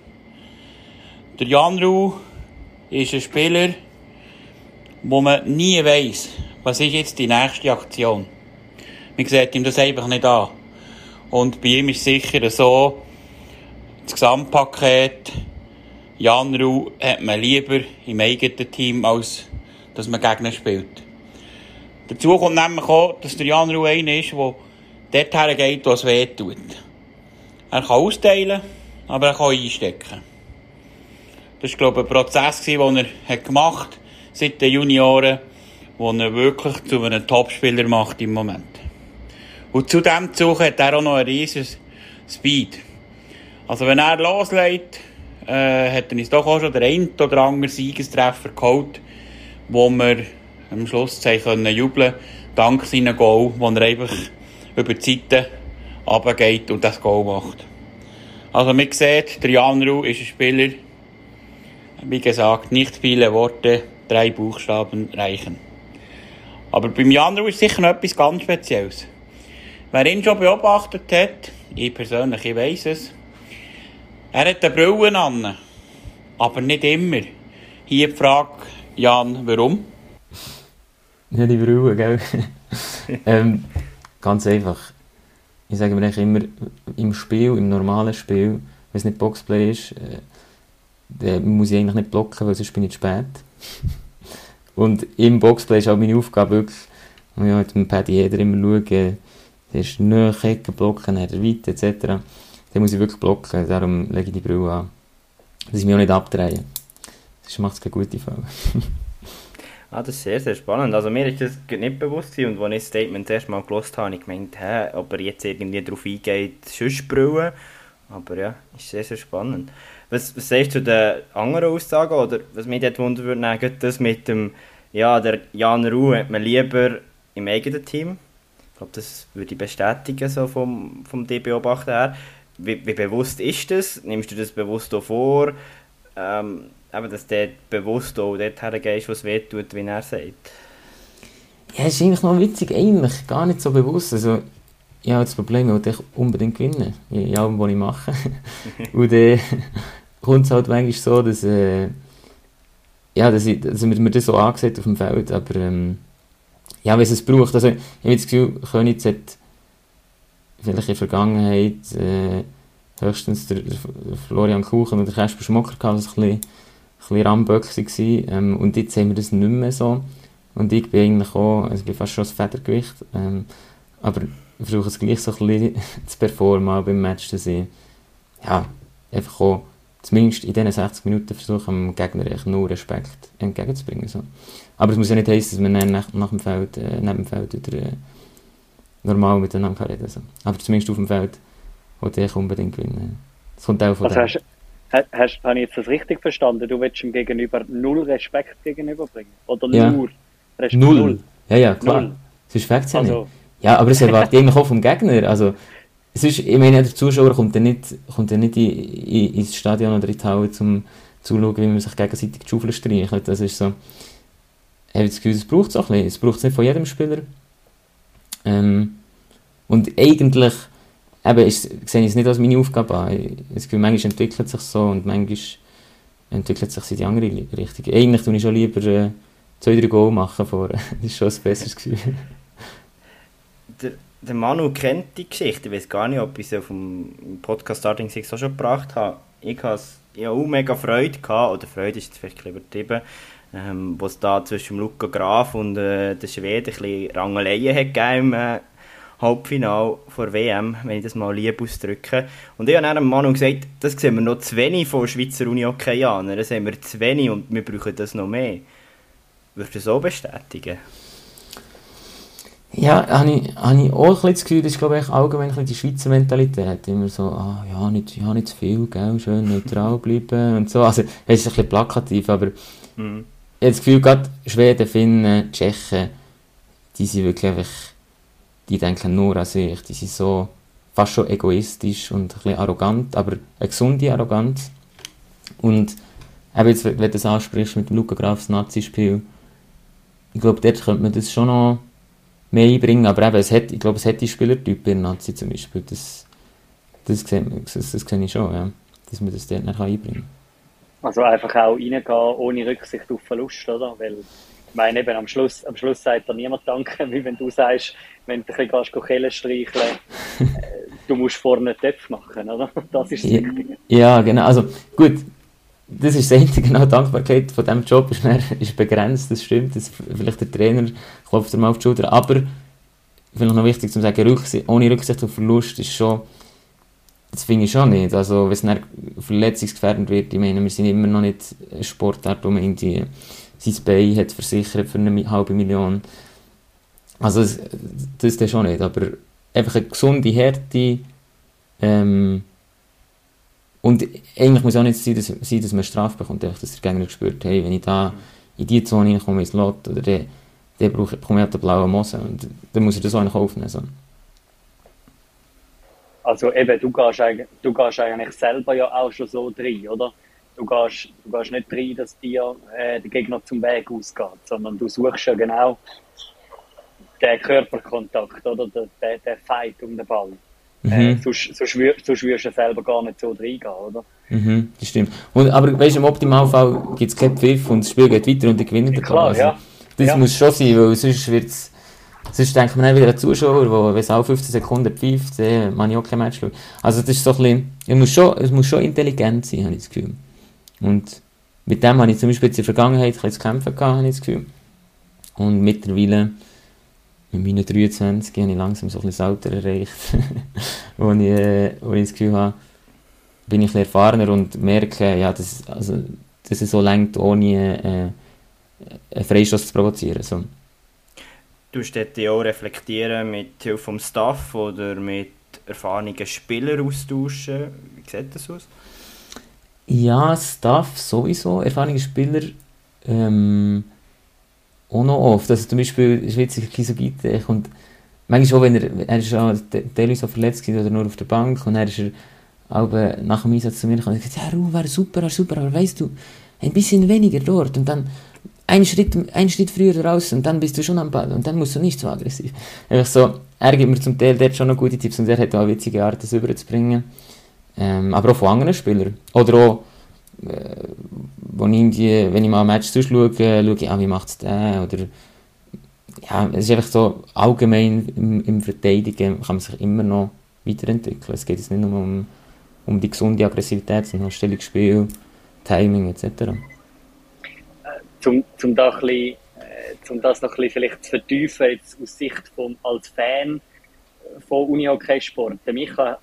Der Jan Ruh ist ein Spieler, wo man nie weiss, was ist jetzt die nächste Aktion. Man sieht ihm das einfach nicht an. Und bei ihm ist sicher so, das Gesamtpaket, Jan Ruh hat man lieber im eigenen Team, als dass man Gegner spielt. Dazu kommt nämlich auch, dass der Jan Ruh einer ist, der dorthin geht, wo es weh tut. Er kann austeilen, aber er kann einstecken. Das war, glaube ich, ein Prozess, den er gemacht hat, seit den Junioren, wo er wirklich zu einem Topspieler macht im Moment. Und zu dem Zug hat er auch noch einen riesen Speed. Also wenn er loslegt, äh, hat er uns doch auch schon der ein oder andere Siegestreffer geholt, wo wir am Schluss können jubeln dank seinem Goal, wo er einfach über die Seite runtergeht und das Goal macht. Also man sieht, Jan Ruh ist ein Spieler, wie gesagt, nicht viele Worte, drei Buchstaben reichen. Aber beim Jan Ruh ist sicher noch etwas ganz Spezielles. Wer ihn schon beobachtet hat, ich persönlich, ich weiss es, er hat eine Brille an, aber nicht immer. Hier die Frage, Jan, warum? Ja, die Brille, gell? (laughs) ähm, ganz einfach. Ich sage mir immer, im Spiel, im normalen Spiel, wenn es nicht Boxplay ist, äh, dann muss ich eigentlich nicht blocken, weil sonst bin ich zu spät. (laughs) Und im Boxplay ist auch meine Aufgabe wirklich, ja, mit dem Paddy jeder immer schauen, der ist näher, Ecken blocken, hat er weit, etc. Dann muss ich wirklich blocken, darum lege ich die Brille an. Dass ich mich auch nicht abdrehe. Sonst macht es keine gute Fall. (laughs) Ah, das ist sehr, sehr spannend. Also mir ist das nicht bewusst und als ich das Statement das erste Mal gelesen habe, habe ich gemeint, hä, ob er jetzt irgendwie darauf eingeht, sonst brüllen. Aber ja, ist sehr, sehr spannend. Was, was sagst du zu den anderen Aussagen, oder was mich dort wundern würde, das mit dem, ja, der Jan Ruh hat man lieber im eigenen Team. Ich glaube, das würde ich bestätigen, so vom, vom D-Beobachter her. Wie, wie bewusst ist das? Nimmst du das bewusst auch vor? Ähm, eben, dass du bewusst auch dort hergehst, was weh tut, wie er sagt. Ja, es ist eigentlich noch witzig, eigentlich gar nicht so bewusst. Also, ich habe das Problem, ich will unbedingt gewinnen, in allem, was ich mache. (laughs) und dann kommt es halt manchmal so, dass, äh, ja, dass, ich, dass mir das so angesehen auf dem Feld, aber ähm, ja, wenn es es braucht, also ich habe das Gefühl, Königs hat vielleicht in der Vergangenheit äh, höchstens der, der Florian Kuchen oder der Kasper Schmocker gehabt, was ein bisschen, bisschen Ramböcke war. Ähm, und jetzt haben wir das nicht mehr so. Und ich bin eigentlich auch, also ich bin fast schon das Federgewicht. Ähm, aber ich versuche es gleich so ein bisschen (laughs) zu performen auch beim Match, dass ich ja, einfach auch zumindest in diesen 60 Minuten versuche, dem Gegner echt nur Respekt entgegenzubringen. So. Aber es muss ja nicht heißen, dass man dann nach, nach dem Feld, äh, neben dem Feld wieder äh, normal miteinander reden kann. So. Aber zumindest auf dem Feld wollte ich unbedingt gewinnen. Das kommt auch von Also. Hast, habe ich jetzt das richtig verstanden? Du willst ihm gegenüber null Respekt gegenüberbringen? Oder Ja. nur Respekt? Null. Ja, ja, klar. Null. Sonst fängt es ja nicht. Also, Ja, aber es erwartet (laughs) eigentlich auch vom Gegner. Also, es ist, ich meine, der Zuschauer kommt ja nicht, kommt ja nicht in, in, ins Stadion oder in die Halle, um zuzuschauen, wie man sich gegenseitig die Schaufel streichelt. Das ist so, ich habe das Gefühl, es braucht es auch ein bisschen. Es braucht es nicht von jedem Spieler. Ähm, und eigentlich, eben, ist, sehe ich es nicht als meine Aufgabe an. Ich Gefühl, manchmal entwickelt sich so und manchmal entwickelt sich in die andere Richtung. Eigentlich tue ich schon lieber äh, zwei, drei Goal machen vorher. (laughs) Das ist schon ein besseres Gefühl. Der, der Manu kennt die Geschichte. Ich weiß gar nicht, ob ich sie auf dem Podcast Starting Six auch schon gebracht habe. Ich hatte hatte auch mega Freude, gehabt, oder Freude ist jetzt vielleicht übertrieben, ähm, wo es da zwischen Luca Graf und äh, der Schweden ein bisschen Rangeleien hat gegeben äh, Halbfinale vor WM, wenn ich das mal lieb ausdrücke. Und ich habe dann dem Manu gesagt, das sehen wir noch zu wenig von Schweizer Uni-Hockeyanern, das sehen wir zu wenig und wir brauchen das noch mehr. Würdest du das auch bestätigen? Ja, habe ich, habe ich auch ein bisschen das Gefühl, das ist glaube ich allgemein ein bisschen die Schweizer Mentalität. Immer so, ah, ja, nicht, ja, nicht zu viel, gell, schön neutral bleiben und so. Also, es ist ein bisschen plakativ, aber Mhm. ich habe das Gefühl, gerade Schweden, Finnen, Tschechen, die sind wirklich einfach, die denken nur an sich. Die sind so fast schon egoistisch und ein bisschen arrogant, aber eine gesunde Arroganz. Und eben jetzt, wenn du das ansprichst mit dem Luca Grafs Nazi-Spiel, ich glaube, dort könnte man das schon noch mehr einbringen, aber eben, es hat, ich glaube, es hat die Spielertypen in Nazi zum Beispiel, das, das, man, das, das sehe ich schon, ja, dass man das dort nicht einbringen kann. Also einfach auch reingehen, ohne Rücksicht auf Verlust, oder? Weil, ich meine, eben am Schluss, am Schluss sagt dir niemand Danke, (laughs) wie wenn du sagst, wenn du ein bisschen Kellen streicheln, äh, du musst vorne Töpfe machen, oder? (laughs) Das ist das Ja, Wichtige. ja, genau. Also gut, das ist das Einzige, (laughs) genau, die Dankbarkeit von diesem Job ist, dann, ist begrenzt, das stimmt. Das, vielleicht der Trainer klopft dir mal auf die Schulter, aber vielleicht noch wichtig zu sagen, Rücksicht, ohne Rücksicht auf Verlust ist schon, das finde ich schon nicht. Also wenn es dann verletzungsgefährdend wird, ich meine, wir sind immer noch nicht ein Sportart, wo man irgendwie sein Bein hat versichert für eine halbe Million. Also das, das ist schon nicht, aber einfach eine gesunde Härte, ähm, und eigentlich muss auch nicht sein, dass, sein, dass man Strafe bekommt, einfach, dass der Gegner spürt, hey, wenn ich da in die Zone reinkomme, ins Lot, oder der, der braucht, bekomme ich halt den blauen Mose. Und dann muss er das auch eigentlich aufnehmen. So. Also eben, du gehst, du gehst eigentlich selber ja auch schon so rein, oder? Du gehst, du gehst nicht rein, dass dir äh, der Gegner zum Weg ausgeht, sondern du suchst ja genau den Körperkontakt, oder? Der, der, der Fight um den Ball. Äh, Mhm. sonst, sonst, wür- sonst würdest du selber gar nicht so reingehen, oder? Mhm, das stimmt. Und, aber weißt du, im Optimalfall gibt es keinen Pfiff und das Spiel geht weiter und die gewinnen den Klar, Also, ja. Das Ja. muss schon sein, weil sonst wird's Sonst denkt man dann wieder an Zuschauer, der, wenn es auch 15 Sekunden pfeift, dann man ich auch kein Match schauen. Also das ist so ein bisschen, es muss schon, es muss schon intelligent sein, habe ich das Gefühl. Und mit dem habe ich zum Beispiel in der Vergangenheit ein bisschen zu kämpfen gehabt, habe ich das Gefühl. Und mittlerweile, mit meinen 23, habe ich langsam so ein bisschen Alter erreicht, (laughs) wo, ich, äh, wo ich das Gefühl habe, bin ich ein erfahrener und merke, ja, dass, also, dass es so längt, ohne äh, einen Freistoß zu provozieren. So. Du dort ja auch reflektieren mit Hilfe vom Staff oder mit erfahrenen Spielern austauschen. Wie sieht das aus? Ja, Staff sowieso, erfahrene Spieler ähm, auch noch oft. Also zum Beispiel Schweizer Kisogite, er kommt manchmal auch, wenn er, er ist auch te- teilweise so verletzt oder nur auf der Bank und er ist er äh, nach dem Einsatz zu mir gekommen und gesagt, ja, Ruh, war super, war super, aber weißt du, ein bisschen weniger dort und dann ein Schritt, ein Schritt früher raus und dann bist du schon am Ball und dann musst du nicht so aggressiv. Einfach so, er gibt mir zum Teil dort schon noch gute Tipps und er hat auch eine witzige Art, das überzubringen. Ähm, aber auch von anderen Spielern. Oder auch, wo ich irgendwie, wenn ich mal ein Match sonst schaue, schaue ich, ah, wie macht es der? Oder, ja, es ist einfach so, allgemein im, im Verteidigen kann man sich immer noch weiterentwickeln. Es geht jetzt nicht nur um, um die gesunde Aggressivität, sondern Stellungsspiel, Timing etc. zum, zum, da bisschen, äh, zum das noch ein bisschen zu vertiefen, jetzt aus Sicht vom, als Fan äh, von Unihockey-Sport. Micha,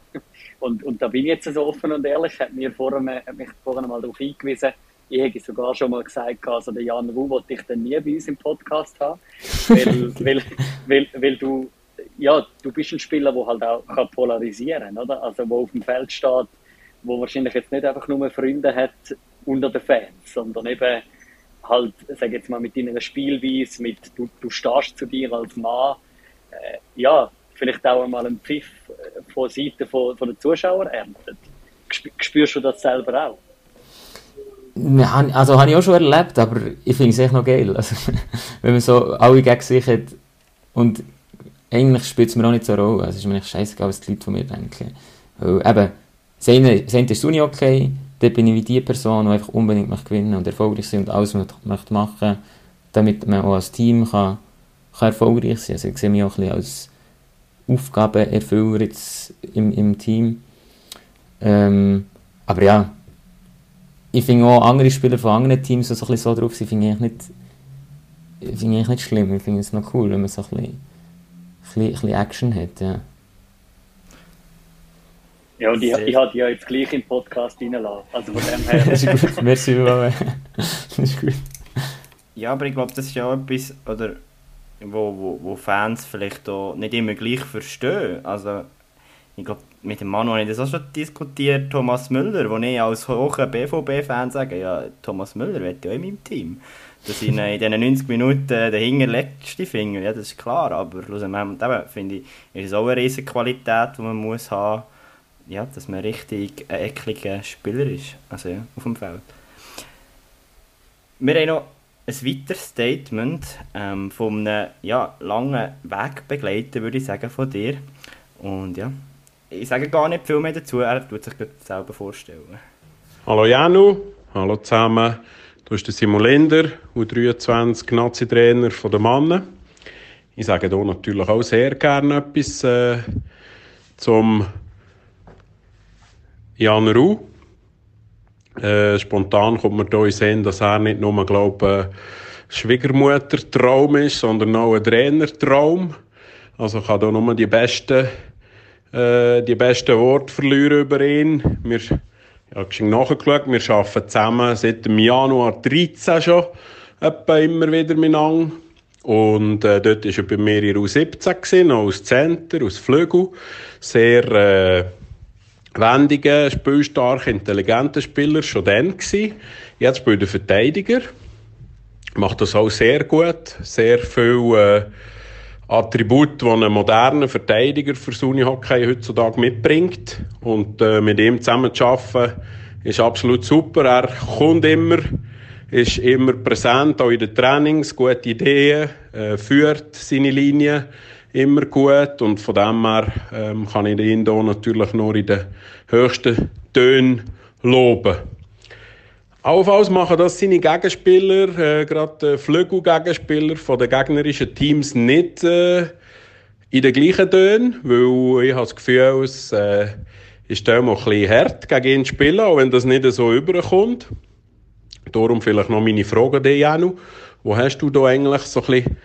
und, und da bin ich jetzt so offen und ehrlich, hat, mir vorher, hat mich vorhin mal darauf hingewiesen, ich hätte sogar schon mal gesagt, also der Jan Wu wollte ich dann nie bei uns im Podcast haben, (laughs) weil, weil, weil, weil du, ja, du bist ein Spieler, der halt auch kann polarisieren kann, oder? Also, wo auf dem Feld steht, wo wahrscheinlich jetzt nicht einfach nur Freunde hat unter den Fans, sondern eben halt, sag jetzt mal, mit deiner Spielweise, mit du, du stehst zu dir als Mann, äh, ja, vielleicht auch einmal einen Pfiff von Seiten von, von den Zuschauern erntet. Spürst du das selber auch? Also habe ich auch schon erlebt, aber ich finde es echt noch geil. Also, (laughs) wenn man so alle gegen sich hat und eigentlich spielt es mir auch nicht so eine Rolle. Also, es ist mir echt scheißegal, was die Leute von mir denken. Weil eben, das das eine ist Uni okay, dort bin ich wie die Person, die einfach unbedingt möchte gewinnen und erfolgreich sein und alles möchte, machen, damit man auch als Team kann, kann erfolgreich sein Also ich sehe mich auch ein bisschen als Aufgabenerfüller jetzt im, im Team. Ähm, aber ja, ich finde auch andere Spieler von anderen Teams, die so, ein bisschen so drauf sind, finde ich nicht, finde ich eigentlich nicht schlimm. Ich finde es noch cool, wenn man so ein bisschen, ein bisschen, ein bisschen Action hat. Ja. Ja, und ich, ich hatte ja jetzt gleich im Podcast reinlassen. Also von dem her. (laughs) Das ist gut, merci. Das ist gut. Ja, aber ich glaube, das ist ja auch etwas, oder wo, wo, wo Fans vielleicht auch nicht immer gleich verstehen. Also, ich glaube, mit dem Manu habe ich das auch schon diskutiert, Thomas Müller, wo ich als hoher BVB-Fan sage, ja, Thomas Müller wird ja in meinem Team. Dass ich in diesen 90 Minuten den hinterletzten Finger, ja, das ist klar, aber schlussendlich finde ich, ist es auch eine riesige Qualität, die man muss haben, ja, dass man richtig ein ekliger Spieler ist, also ja, auf dem Feld. Wir haben noch ein weiteres Statement ähm, von einem ja, langen Wegbegleiter, würde ich sagen, von dir. Und ja, ich sage gar nicht viel mehr dazu, er tut sich selber vorstellen. Hallo Janu, hallo zusammen. Du bist der Simon Linder, U23 Nazi-Trainer der Mannen. Ich sage hier natürlich auch sehr gerne etwas äh, zum Jan Ruh. Äh, spontan kommt mir hier in Sinn, dass er nicht nur, glaube äh, Schwiegermutter-Traum ist, sondern auch ein Trainertraum. Also ich kann hier nur die besten, äh, die besten Worte verlieren über ihn. Wir, ich habe nachgeschaut, wir arbeiten zusammen seit dem Januar 13 schon etwa immer wieder miteinander. Und äh, dort war er bei mir in U17, gewesen, aus Center, aus Flügel. Sehr äh, wendiger, spielstarker, intelligenter Spieler schon dann gewesen. Jetzt spielt er Verteidiger. Macht das auch sehr gut. Sehr viel äh, Attribut, die ein moderner Verteidiger für das Unihockey heutzutage mitbringt. Und äh, mit ihm zusammen zu arbeiten, ist absolut super. Er kommt immer, ist immer präsent, auch in den Trainings, gute Ideen, äh, führt seine Linie immer gut und von dem her ähm, kann ich ihn hier natürlich nur in den höchsten Tönen loben. Allenfalls machen das seine Gegenspieler, äh, gerade Flügel-Gegenspieler von den gegnerischen Teams nicht äh, in den gleichen Tönen, weil ich habe das Gefühl, es äh, ist mal ein bisschen hart gegen ihn zu spielen, auch wenn das nicht so überkommt. Darum vielleicht noch meine Frage an dich. Wo hast du da eigentlich so ein bisschen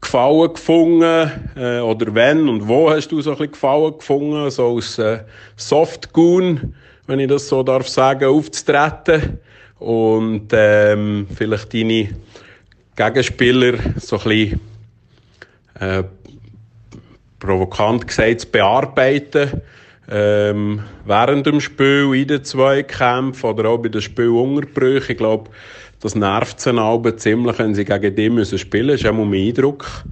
Gefallen gefunden? Äh, oder wenn und wo hast du so ein bisschen Gefallen gefunden, so als äh, Softgoon, wenn ich das so darf sagen, aufzutreten? Und ähm, vielleicht deine Gegenspieler so ein bisschen äh, provokant gesagt zu bearbeiten. Ähm, während dem Spiel, in den Zweikämpfen oder auch bei den Spielunterbrüchen. Ich glaube, das nervt sie auch ziemlich, wenn sie gegen die müssen spielen müssen. Das ist auch mein Eindruck.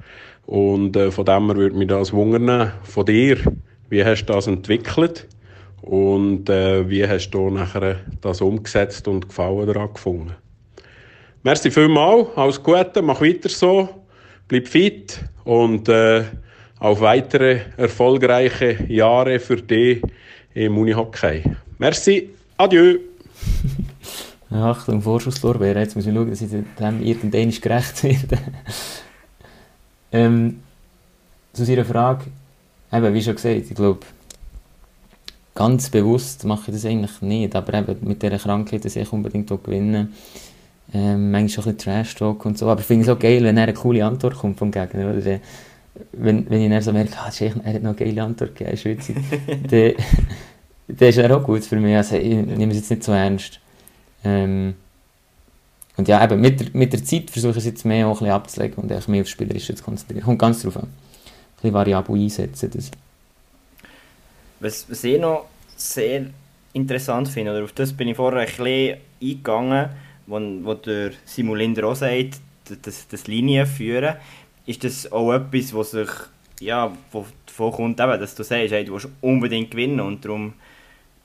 Und äh, von dem her würde mich das wundern, von dir. Wie hast du das entwickelt? Und äh, wie hast du nachher das umgesetzt und Gefallen daran gefunden? Merci vielmals, alles Gute, mach weiter so, bleib fit und äh, auf weitere erfolgreiche Jahre für dich im Unihockey. Merci, adieu! (laughs) Achtung, Vorschusslorbeer, jetzt muss ich schauen, dass ich dem irgendwann gerecht werde. (laughs) ähm, zu seiner Frage, eben, wie schon gesagt, ich glaube, ganz bewusst mache ich das eigentlich nicht, aber eben mit dieser Krankheit, dass ich unbedingt gewinnen ähm, manchmal auch ein bisschen Trash-Talk und so, aber ich finde es auch geil, wenn er eine coole Antwort kommt vom Gegner, oder? Wenn, wenn ich dann so merke, ah, er hat noch eine geile Antwort gegeben, Schweiz, dann, dann ist er auch gut für mich, also ich nehme es jetzt nicht so ernst. Ähm, und ja, eben, mit der, mit der Zeit versuche ich es jetzt mehr auch ein bisschen abzulegen und mehr aufs Spielerische zu konzentrieren. Kommt ganz drauf an. Ein bisschen variabel einsetzen. Das. Was, was ich noch sehr interessant finde, oder auf das bin ich vorher ein bisschen eingegangen, wo, wo der Simon Linder auch sagt, das, das Linien führen, ist das auch etwas, was sich, ja, wo davon kommt, eben, dass du sagst, hey, du willst unbedingt gewinnen und darum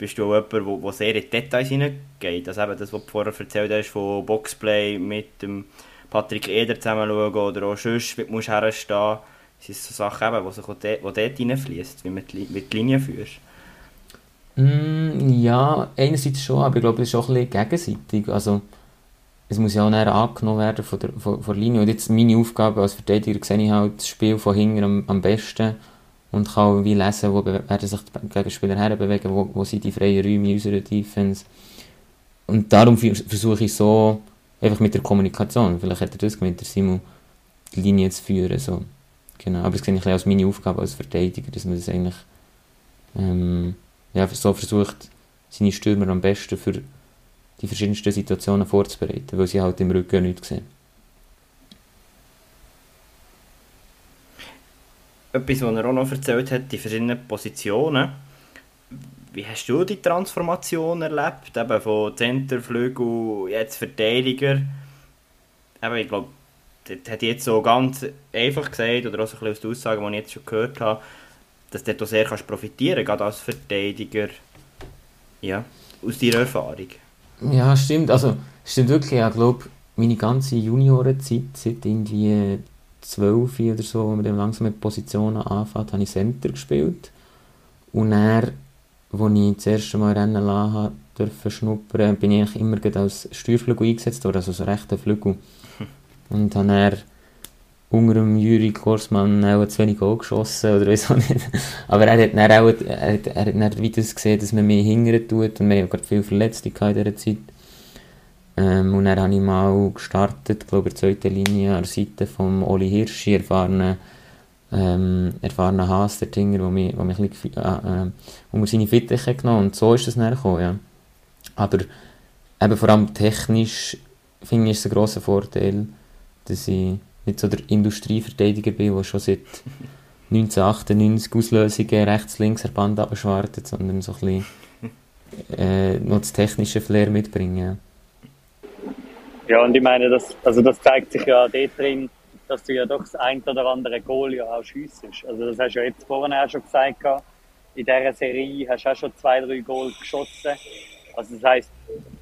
bist du auch jemand, der sehr in die Details hineingeht. Also eben das, was du vorher erzählt hast, von Boxplay mit dem Patrick Eder zusammen schauen oder auch sonst, wie du musst herstehen musst. Das sind so Sachen, eben, die sich auch dort, dort hineinfließen, wie du die, die Linie führst. Mm, ja, einerseits schon, aber ich glaube, es ist auch ein bisschen gegenseitig. Also, es muss ja auch näher angenommen werden von der, von, von der Linie. Und jetzt meine Aufgabe als Verteidiger sehe ich halt das Spiel von hinten am, am besten und kann wie lesen, wo werden sich die Gegenspieler herbewegen, wo, wo sind die freien Räume in unserer Defense. Und darum versuche ich so, einfach mit der Kommunikation, vielleicht hat er das gemeint, der Simon, die Linie zu führen. So. Genau. Aber das sehe ich als meine Aufgabe als Verteidiger, dass man das eigentlich ähm, ja, so versucht, seine Stürmer am besten für die verschiedensten Situationen vorzubereiten, weil sie halt im Rücken nichts sehen. Etwas, was er auch noch erzählt hat, die verschiedenen Positionen. Wie hast du die Transformation erlebt? Eben von Centerflügel, jetzt Verteidiger. Eben, ich glaube, das hat jetzt so ganz einfach gesagt, oder auch so ein bisschen aus den Aussagen, die ich jetzt schon gehört habe, dass du sehr kannst profitieren gerade als Verteidiger. Ja, aus deiner Erfahrung. Ja, stimmt. Also, stimmt wirklich. Ich glaube, meine ganze Juniorenzeit, seit irgendwie 12 oder so, wo man dann langsam mit Positionen anfängt, habe ich Center gespielt. Und dann, als ich das erste Mal Rennen lassen durfte schnuppern, bin ich immer als Steuerflügel eingesetzt worden, also so rechter Flügel. Und habe dann unter dem Juri Korsmann auch zu wenig Goal geschossen oder wieso nicht. Aber er hat dann auch er hat, er hat dann weiter gesehen, dass man mehr hingern tut und wir haben gerade viele Verletzte in dieser Zeit. Ähm, und dann habe ich mal gestartet, glaube ich, in der zweiten Linie an der Seite von Oli Hirsch, erfahrenen ähm, erfahrenen Haas, der Tinger, der mich, wo mich ein bisschen, äh, äh, unter seine Fittiche genommen und so ist es dann gekommen, ja. Aber eben vor allem technisch finde ich es ein grosser Vorteil, dass ich nicht so der Industrieverteidiger bin, der schon seit (laughs) 1998 Auslösungen rechts-links Band abschwartet, sondern so ein bisschen äh, noch das technische Flair mitbringen. Ja, und ich meine, das, also das zeigt sich ja dort drin, dass du ja doch das ein oder andere Goal ja auch schiessest. Also das hast du ja jetzt vorhin auch schon gesagt. In dieser Serie hast du auch schon zwei, drei Goal geschossen. Also das heisst,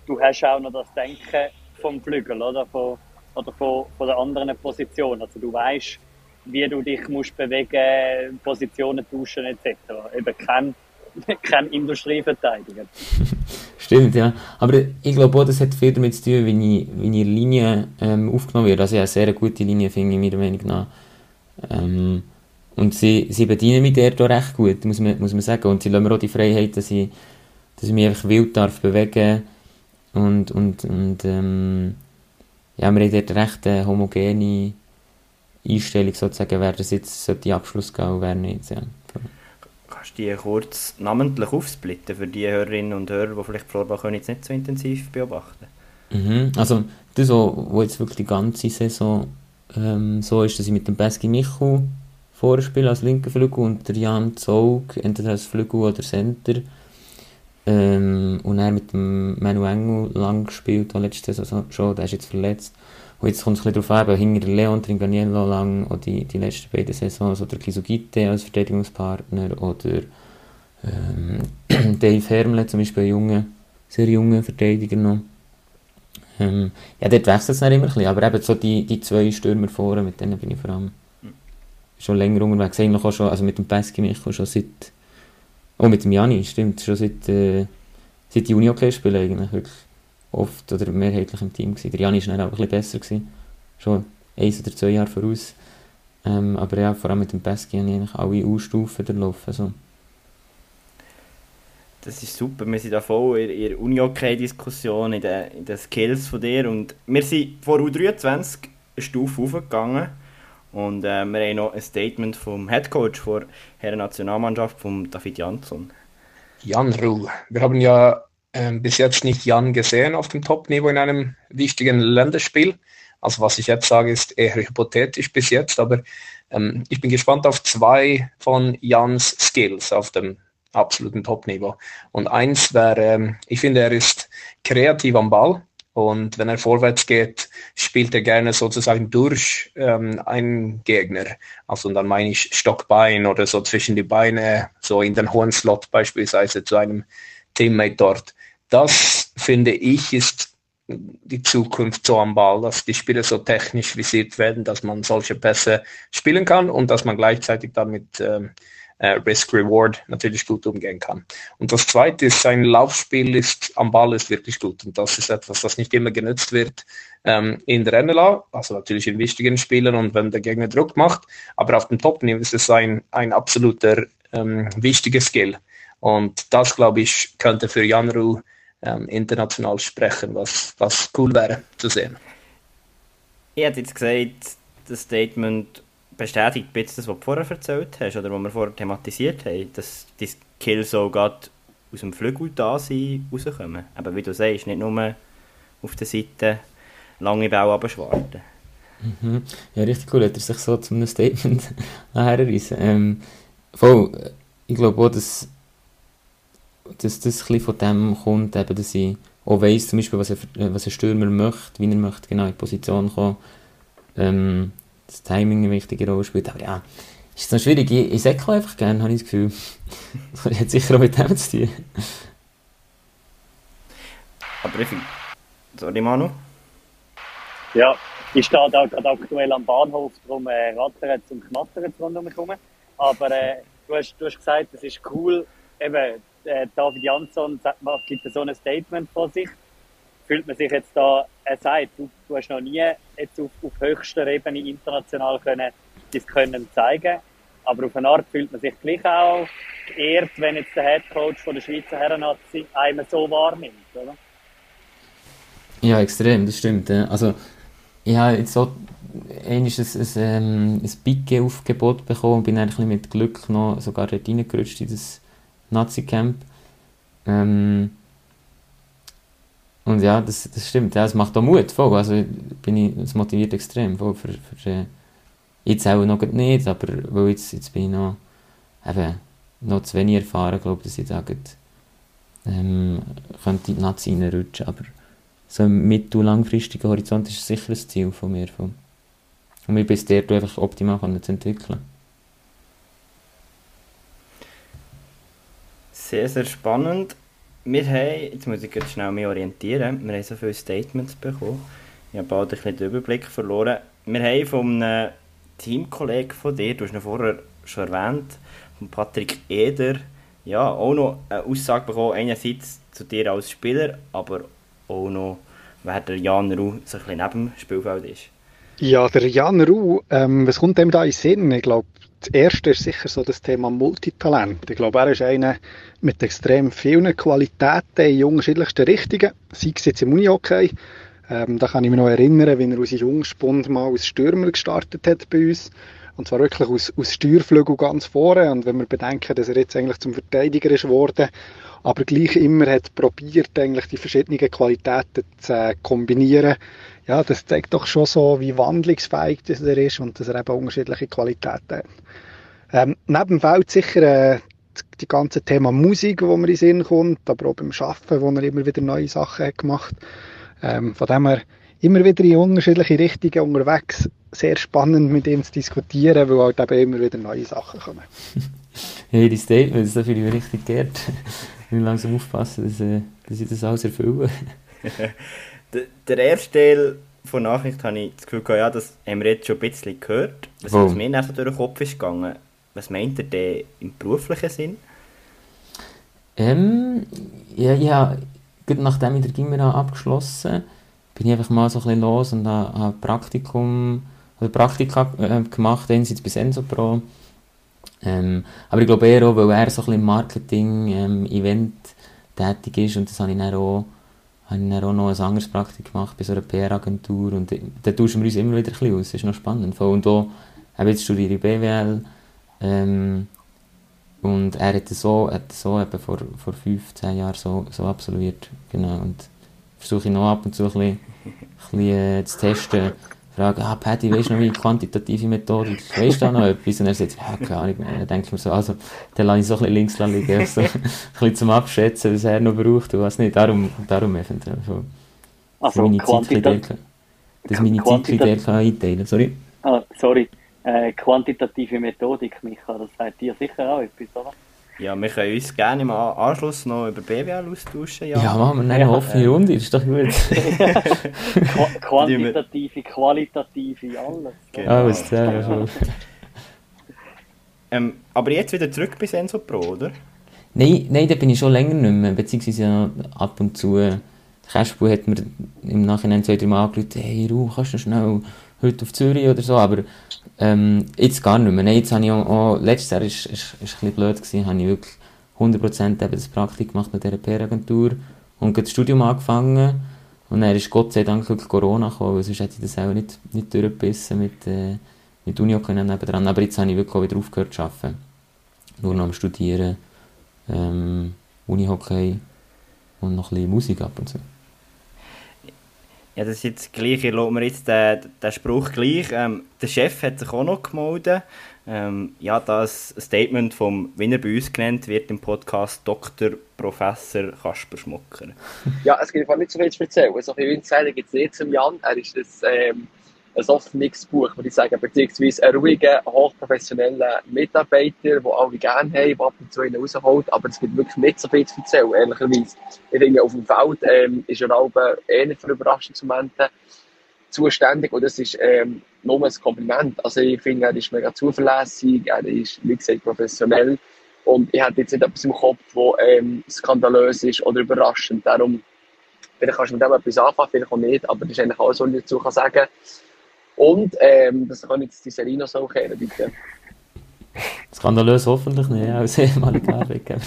du hast auch noch das Denken vom Flügel, oder? Von, oder von, von der anderen Position. Also du weißt, wie du dich musst bewegen, Positionen tauschen etc. Eben kein, (laughs) kein Industrieverteidiger. (laughs) Stimmt, ja. Aber ich glaube auch, das hat viel damit zu tun, wie ich Linie ähm, aufgenommen wird. Also ich habe eine sehr gute Linie, finde ich, meiner Meinung nach. Ähm, und sie, sie bedienen mich dort auch recht gut, muss man, muss man sagen. Und sie lassen mir auch die Freiheit, dass ich, dass ich mich einfach wild darf bewegen und, und, und ähm, ja, wir haben dort recht eine homogene Einstellung sozusagen, wer das jetzt die Abschluss gehen und wer nicht. Ja. Kannst du die kurz namentlich aufsplitten für die Hörerinnen und Hörer, die vielleicht Florbach jetzt nicht so intensiv beobachten? Mhm. Also das, was jetzt wirklich die ganze Saison ähm, so ist, dass ich mit dem Beski Michu vorspiele als linker Flügel und der Jan Zog entweder als Flügel oder Center ähm, und er mit dem Manu Engel lang gespielt, letzte Saison schon, der ist jetzt verletzt. Und jetzt kommt es ein bisschen darauf an, hinter Leon Tringaniello lang, oder die, die letzten beiden Saisons, oder Kisugite als Verteidigungspartner, oder ähm, (clears throat) Dave Hermle, zum Beispiel ein junger, sehr junger Verteidiger noch. Ähm, ja, dort wechselt es immer ein bisschen, aber eben so die, die zwei Stürmer vorne, mit denen bin ich vor allem schon länger unterwegs. Eigentlich auch schon, also mit dem Pesky Micho schon seit Oh, mit dem Jani, stimmt. Schon seit, äh, seit Juni okay spielen eigentlich wirklich oft oder mehrheitlich im Team gewesen. Der Jani war dann auch ein bisschen besser. Gewesen. Schon eins oder zwei Jahre voraus. Ähm, aber ja, vor allem mit dem Pesky habe ich eigentlich alle U-Stufen durchlaufen. Also. Das ist super. Wir sind da voll in der Uni-OK-Diskussion, in, den, in den Skills von dir. Und wir sind vor U23 eine Stufe aufgegangen und äh, wir haben noch ein Statement vom Headcoach der Herren Nationalmannschaft, von David Jansson. Jan Ruh. Wir haben ja äh, bis jetzt nicht Jan gesehen auf dem Top-Niveau in einem wichtigen Länderspiel. Also was ich jetzt sage, ist eher hypothetisch bis jetzt, aber ähm, ich bin gespannt auf zwei von Jans Skills auf dem absoluten Top-Niveau. Und eins wäre, ähm, ich finde, er ist kreativ am Ball. Und wenn er vorwärts geht, spielt er gerne sozusagen durch ähm, einen Gegner. Also und dann meine ich Stockbein oder so zwischen die Beine, so in den hohen Slot beispielsweise zu einem Teammate dort. Das finde ich ist die Zukunft so am Ball, dass die Spieler so technisch visiert werden, dass man solche Pässe spielen kann und dass man gleichzeitig damit ähm, äh, Risk-Reward natürlich gut umgehen kann. Und das Zweite ist, sein Laufspiel ist am Ball ist wirklich gut. Und das ist etwas, das nicht immer genutzt wird ähm, in der NLA, also natürlich in wichtigen Spielen und wenn der Gegner Druck macht. Aber auf dem Top-Niveau ist es ein, ein absoluter ähm, wichtiger Skill. Und das, glaube ich, könnte für Janru ähm, international sprechen, was, was cool wäre zu sehen. Ich hätte jetzt gesagt, das Statement bestätigt ein bisschen das, was du vorher erzählt hast, oder was wir vorher thematisiert haben, dass die Skills auch gerade aus dem Flügel da sind, rauskommen. Aber wie du sagst, nicht nur auf der Seite lange Bälle abschwarten. Mhm. Ja, richtig cool, hat er sich so zu einem Statement (laughs) herreissen. Ähm, voll, ich glaube auch, dass, dass das ein von dem kommt, eben, dass ich auch weiss, zum Beispiel, was, er, was ein Stürmer möchte, wie er möchte genau in die Position kommen. Ähm, das Timing eine wichtige Rolle spielt. Aber ja, ist es noch schwierig. Ich, ich säckle einfach gerne, habe ich das Gefühl. (laughs) Das hat sicher auch mit dem zu tun. Aber ich finde... Sorry, Manu? Ja, ich stehe da gerade aktuell am Bahnhof, darum äh, rattert und knattert rundherum. Aber äh, du, hast, du hast gesagt, es ist cool, eben, äh, David Jansson gibt so ein Statement von sich. Fühlt man sich jetzt da, er sagt, du, du hast noch nie jetzt auf, auf höchster Ebene international können, das können zeigen aber auf eine Art fühlt man sich gleich auch geehrt, wenn jetzt der Headcoach von der Schweizer Herrennazi einem so wahrnimmt, oder? Ja, extrem, das stimmt. Also, ich habe jetzt so ein, ein, ein, ähm, ein Pique-Aufgebot bekommen und bin eigentlich mit Glück noch sogar reingerutscht in das Nazi-Camp. Ähm, und ja, das, das stimmt, ja, es macht auch Mut, voll. Also bin ich, es motiviert extrem, voll, für, für, äh, jetzt auch noch nicht, aber weil jetzt, jetzt bin ich noch, eben, noch zu wenig erfahren, glaube dass ich da ähm, könnte in die Nazi reinrutschen, aber so im mittel- und langfristigen Horizont ist sicher ein Ziel von mir. Von, um mich bis dahin einfach optimal zu entwickeln. Sehr, sehr spannend. Wir haben, jetzt muss ich jetzt schnell mich orientieren, wir haben so viele Statements bekommen. Ich habe bald ein den Überblick verloren. Wir haben von einem Teamkollegen von dir, du hast ihn vorher schon erwähnt, von Patrick Eder, ja, auch noch eine Aussage bekommen, einerseits zu dir als Spieler, aber auch noch, wer der Jan Ruh so ein bisschen neben dem Spielfeld ist. Ja, der Jan Ruh, ähm, was kommt dem da in Sinn? Ich glaube, das erste ist sicher so das Thema Multitalent. Ich glaube, er ist einer mit extrem vielen Qualitäten in unterschiedlichsten Richtungen, sei es jetzt im Unihockey. Ähm, da kann ich mich noch erinnern, wie er aus Jungspund mal als Stürmer gestartet hat bei uns. Und zwar wirklich aus, aus Steuerflügel ganz vorne. Und wenn wir bedenken, dass er jetzt eigentlich zum Verteidiger ist worden, aber gleich immer hat probiert, eigentlich die verschiedenen Qualitäten zu äh, kombinieren. Ja, das zeigt doch schon so, wie wandlungsfähig das er ist und dass er eben unterschiedliche Qualitäten hat. Ähm, neben dem Feld sicher äh, die ganze Thema Musik, wo mir in Sinn kommt, aber auch beim Arbeiten, wo er immer wieder neue Sachen hat gemacht. Ähm, von dem her immer wieder in unterschiedliche Richtungen unterwegs. Sehr spannend mit ihm zu diskutieren, weil halt eben immer wieder neue Sachen kommen. (laughs) hey, die Statements, da finde ich richtig geehrt. (laughs) Ich muss langsam aufpassen, dass, äh, dass ich das alles erfülle. (laughs) der, erste Teil von Nachricht habe ich das Gefühl gehabt, ja, das haben wir jetzt schon ein bisschen gehört. Was, oh. mir nachher durch den Kopf ist gegangen, was meint ihr denn im beruflichen Sinn? Ähm, ja, ja, nachdem ich den Gimmer abgeschlossen bin ich einfach mal so ein bisschen los und habe, habe Praktikum, oder Praktika äh, gemacht, einerseits bei Sensopro. Ähm, aber ich glaube eher auch, weil er so ein bisschen Marketing, ähm, Event tätig ist und das habe ich dann auch, habe ich dann auch noch ein anderes Praktikum gemacht bei so einer PR-Agentur und da tauschen wir uns immer wieder ein bisschen aus, das ist noch spannend. Und auch, jetzt studiere ich BWL ähm, und er hat so, hat so eben vor, vor 15 Jahren so, so absolviert, genau, und versuche ich noch ab und zu ein bisschen, ein bisschen äh, zu testen. Frage, ah, Patty, weißt du noch, wie quantitative Methode, weißt du da noch etwas? Und er sagt, ja, keine Ahnung, dann denke ich mir so, also, dann lasse ich so ein bisschen links liegen, so, (laughs) ein bisschen zum Abschätzen, was er noch braucht und was nicht, darum, darum eventuell. So. Also, meine Zeit dass meine Zeit einteilen sorry. Ah, sorry, äh, quantitative Methodik, Micha, das sagt dir sicher auch etwas, oder? Ja, wir können uns gerne im Anschluss noch über BWL austauschen. Ja, ja machen wir eine ja, offene Runde, ist doch gut. (laughs) Quantitative, qualitative, alles. Genau. Alles, ja, schon. ähm, aber jetzt wieder zurück bei Sensopro, oder? Nein, nein, da bin ich schon länger nicht mehr, beziehungsweise ja ab und zu. Kaspu hat mir im Nachhinein zwei, drei Mal angerufen, hey Ruh, kannst du schnell heute auf Zürich oder so, aber ähm, jetzt gar nicht mehr. Nein, jetzt habe ich auch, auch letztes Jahr ist, ist ein bisschen blöd gewesen, habe ich wirklich 100% eben das Praktik gemacht mit dieser PR-Agentur und das Studium angefangen und dann ist Gott sei Dank wirklich Corona gekommen, weil sonst hätte ich das auch nicht, nicht durchgebissen mit, äh, mit Uni nebendran. Aber jetzt habe ich wirklich auch wieder aufgehört zu arbeiten. Nur noch am Studieren, ähm, Unihockey und noch ein bisschen Musik ab und zu. Ja, das ist jetzt gleich, ich mir jetzt den, den Spruch gleich. Ähm, der Chef hat sich auch noch gemeldet. Ähm, ja, das Statement vom, wie er bei uns genannt wird im Podcast, Dr. Professor Kasper Schmucker. Ja, es gibt nicht so viel zu erzählen. Wie ich sagen, gibt es nicht zum Jan. Er ist das, ähm, ein offenes Buch, würde ich sagen, beziehungsweise ein ruhiger, hochprofessioneller Mitarbeiter, den alle gerne haben, der ab und zu ihn rausholt, aber es gibt wirklich nicht so viel zu erzählen, ehrlicherweise. Ich finde, auf dem Feld ähm, ist er auch eher für Überraschungsmomente zuständig und das ist ähm, nur ein Kompliment. Also ich finde, er ist mega zuverlässig, er ist, wie gesagt, professionell und ich habe jetzt nicht etwas im Kopf, das ähm, skandalös ist oder überraschend. Darum, vielleicht kannst du mit dem etwas anfangen, vielleicht auch nicht, aber das ist eigentlich alles, was ich dazu sagen kann. Und ähm, das kann jetzt die Serena so kehren, bitte. Skandalös hoffentlich nicht, als ehemaliger (laughs) Arbeitgeber.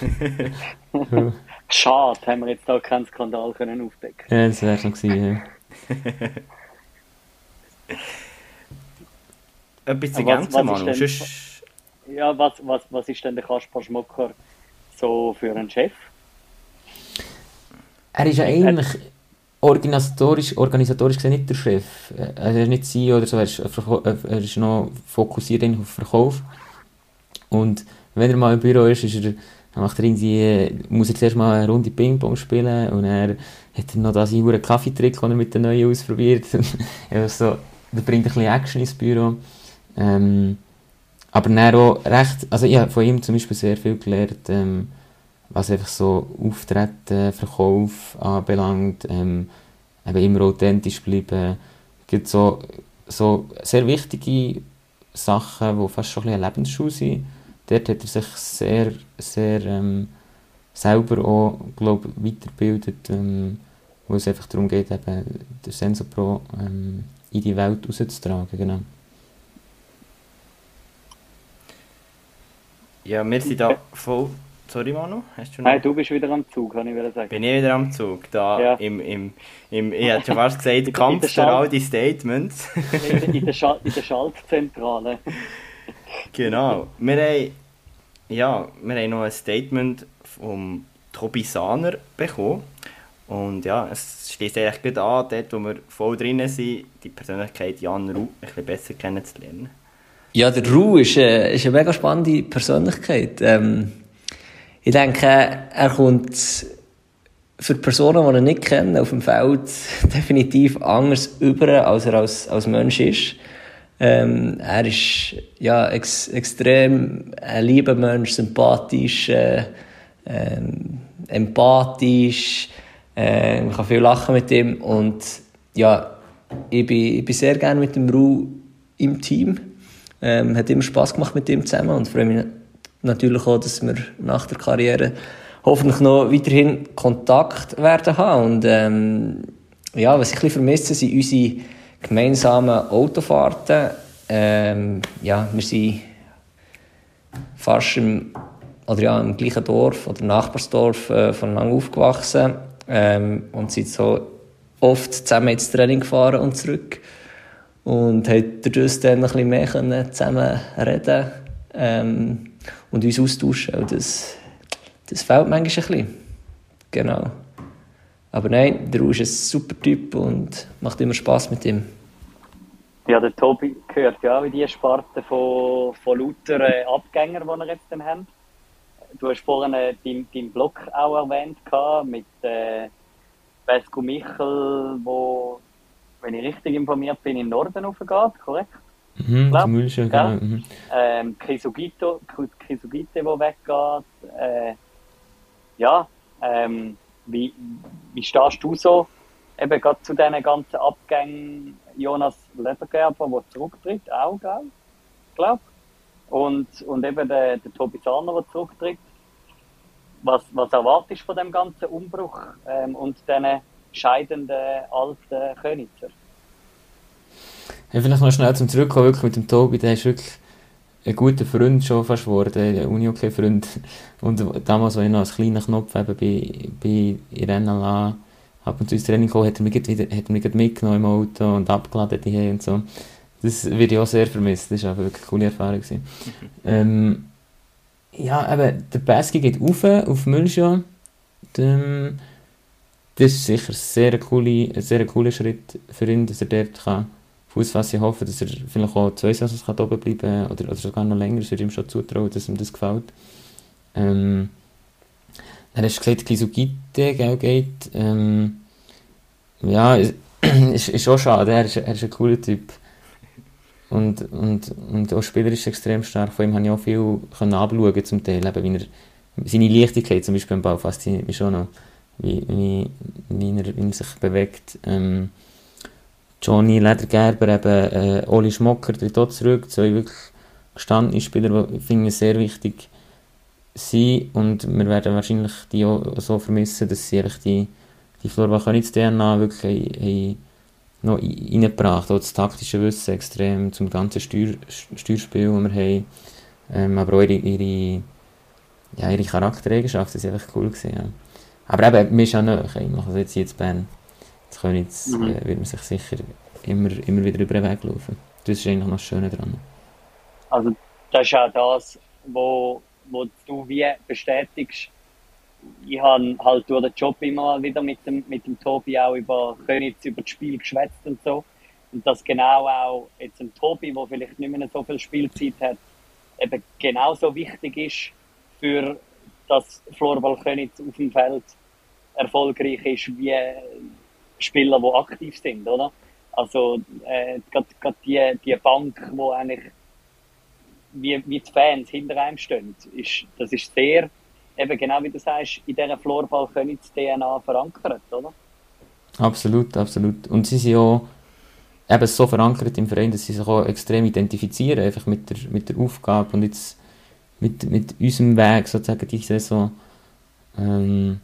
(laughs) Schade, haben wir jetzt da keinen Skandal können aufdecken Ja, das wäre schon gewesen, ja. Etwas zu ergänzen, Manu? Ja, was, was, was ist denn der Kaspar Schmucker so für ein Chef? Er ist ja eigentlich organisatorisch, organisatorisch gesehen nicht der Chef. Er ist nicht CEO oder so, er ist, er ist noch fokussiert auf Verkauf. Und wenn er mal im Büro ist, ist er, dann macht er irgendwie, muss er zuerst mal eine Runde Ping-Pong spielen und er hat er noch da seinen Kaffeetrick, den er mit den Neuen ausprobiert. (laughs) also, der bringt ein bisschen Action ins Büro. Ähm, aber dann auch recht, also ich habe von ihm zum Beispiel sehr viel gelernt, ähm, was einfach so Auftreten, Verkauf anbelangt, ähm, eben immer authentisch bleiben. Es gibt so, so sehr wichtige Sachen, die fast schon ein bisschen Lebensschule sind. Dort hat er sich sehr, sehr ähm, selber auch, glaube weitergebildet, ähm, wo es einfach darum geht, eben den Sensor Pro ähm, in die Welt rauszutragen. Genau. Ja, wir sind da voll Sorry, Manu, hast du noch? Nein, du bist wieder am Zug, kann ich wieder sagen. Bin ich wieder am Zug, da ja. im, im, im, ich hätte schon fast gesagt, (laughs) Kampf für all die Statements. in, der (laughs) Schal in der Schaltzentrale. genau. Wir haben, ja, wir haben noch ein Statement vom Tobi Sahner bekommen. Und ja, es schließt eigentlich gut an, dort wo wir voll drinnen sind, die Persönlichkeit Jan Ruh ein bisschen besser kennenzulernen. Ja, der Ruh ist, äh, ist eine mega spannende Persönlichkeit. Ähm, ich denke, er kommt für die Personen, die ihn nicht kennen, auf dem Feld (laughs) definitiv anders über, als er als, als Mensch ist. Ähm, er ist ja, ex, extrem ein lieber Mensch, sympathisch, äh, ähm, empathisch. Äh, ich kann viel lachen mit ihm und ja, ich bin, ich bin sehr gerne mit dem Ru im Team. Ähm, hat immer Spaß gemacht mit ihm zusammen und freue mich natürlich auch, dass wir nach der Karriere hoffentlich noch weiterhin Kontakt werden haben. Und ähm, ja, was ich ein bisschen vermisse, sind unsere gemeinsamen Autofahrten. Ähm, ja, wir sind fast im, oder ja, im gleichen Dorf oder Nachbarsdorf äh, voneinander aufgewachsen ähm, und sind so oft zusammen ins Training gefahren und zurück und haben dadurch dann ein bisschen mehr zusammen reden ähm, und uns austauschen. Das, das fehlt manchmal ein bisschen. Genau. Aber nein, der Ruh ist ein super Typ und macht immer Spass mit ihm. Ja, der Tobi gehört ja auch in die Sparte von, von lauter Abgängern, die wir jetzt haben. Du hast vorhin äh, deinen dein Blog auch erwähnt mit äh, Vesco Michel, wo, wenn ich richtig informiert bin, in den Norden aufgeht, korrekt? Mhm, glaub, genau. Mhm. Ähm, Kisugito, Kisugite, der weggeht. Äh, ja, ähm, wie, wie stehst du so eben gerade zu diesen ganzen Abgängen? Jonas Ledergerber, der zurücktritt, auch, gell? glaube und, und eben der, der Tobi Zahner, der zurücktritt. Was, was erwartest du von dem ganzen Umbruch ähm, und diesen scheidenden alten Königser? Ja, vielleicht noch schnell zum Zurückkommen wirklich mit dem Tobi, der ist wirklich ein guter Freund schon fast geworden, ein Uni-Freund. Und damals, als ich noch als kleiner Knopf eben bei, bei NLA ab und zu ins Training kam, hat er mich, wieder, hat er mich mitgenommen im Auto und abgeladen die und so. Das wird ich auch sehr vermisst, das war wirklich eine coole Erfahrung. Mhm. Ähm, ja, eben, der Baski geht rauf, auf Mülscha. Der, das ist sicher sehr coole, ein sehr cooler Schritt für ihn, dass er dort kann Fuß. Ich hoffe, dass er vielleicht auch zwei Saisons kann oben bleiben kann oder, oder sogar noch länger. Es würde ihm schon zutrauen, dass ihm das gefällt. Ähm, dann hast du gesagt, Kisugite gell, geht. Ähm, ja, (clears throat) ist, ist auch schade. Er ist, er ist ein cooler Typ. Und, und, und auch spielerisch extrem stark. Von ihm habe ich auch viel können abschauen zum Teil. Eben, wie er, seine Leichtigkeit zum Beispiel beim Ball fasziniert mich schon noch. Wie, wie, wie, er, wie er sich bewegt. Ähm, Johnny Ledergerber, eben äh, Oli Schmocker tritt auch zurück. Zwei wirklich gestandene Spieler, die finde ich sehr wichtig sind. Und wir werden wahrscheinlich die auch so vermissen, dass sie die, die Flora Könitz DNA wirklich haben, noch reingebracht Auch das taktische Wissen extrem zum ganzen Steuer, Steuerspiel, das wir haben. Ähm, aber auch ihre, ihre, ja, ihre Charaktereigenschaften sind einfach cool gewesen, ja. Aber eben, mir ist auch nahe, also jetzt hier in Bern Jetzt, mhm. äh, wird man sich sicher immer, immer wieder über den Weg laufen. Das ist eigentlich noch das Schöne daran. Also das ist auch das, wo, wo du wie bestätigst. Ich habe halt durch den Job immer wieder mit dem, mit dem Tobi auch über Königs, über das Spiel geschwätzt und so. Und dass genau auch jetzt ein Tobi, der vielleicht nicht mehr so viel Spielzeit hat, eben genauso wichtig ist für das Florball Königs auf dem Feld erfolgreich ist, wie Spieler, die aktiv sind, oder? Also äh, gerade die, die Bank, wo eigentlich wie, wie die Fans hinter einem stehen, ist, das ist sehr, eben genau wie du sagst, in dieser Floorball können die DNA verankert, oder? Absolut, absolut. Und sie sind ja eben so verankert im Verein, dass sie sich auch extrem identifizieren, einfach mit der, mit der Aufgabe und jetzt mit, mit unserem Weg sozusagen die Saison. Ähm,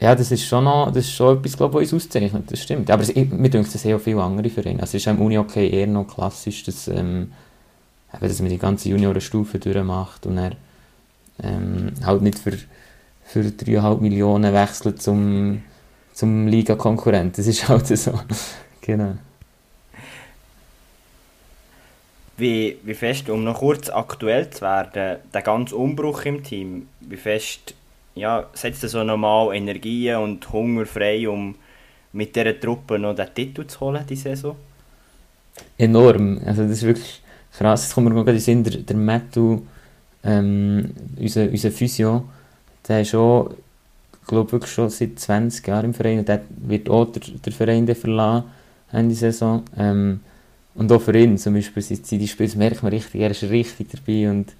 ja, das ist schon noch, das ist schon etwas, glaube ich, was uns auszeichnet, das stimmt. Aber es, mir denkt, es auch viele andere Vereine. Also es ist am Uni-Hockey eher noch klassisch, dass, ähm, dass man die ganze Juniorenstufe durchmacht und er ähm, halt nicht für, für 3,5 Millionen wechselt zum, zum Liga-Konkurrent. Das ist halt so. (laughs) genau. Wie, wie fest, um noch kurz aktuell zu werden, der ganze Umbruch im Team, wie fest ja, setzt so normal Energie und Hunger frei, um mit dieser Truppe noch den Titel zu holen, die Saison? Enorm. Also das ist wirklich krass. Jetzt kommt mir gerade in Sinn, der, der Matthew, ähm, unser, unser Physio, der ist schon, glaube wirklich schon seit 20 Jahren im Verein und der wird auch der, der Verein verlassen Ende Saison. Ähm, und auch für ihn zum Beispiel, sind die Spiele, merkt man richtig, er ist richtig dabei und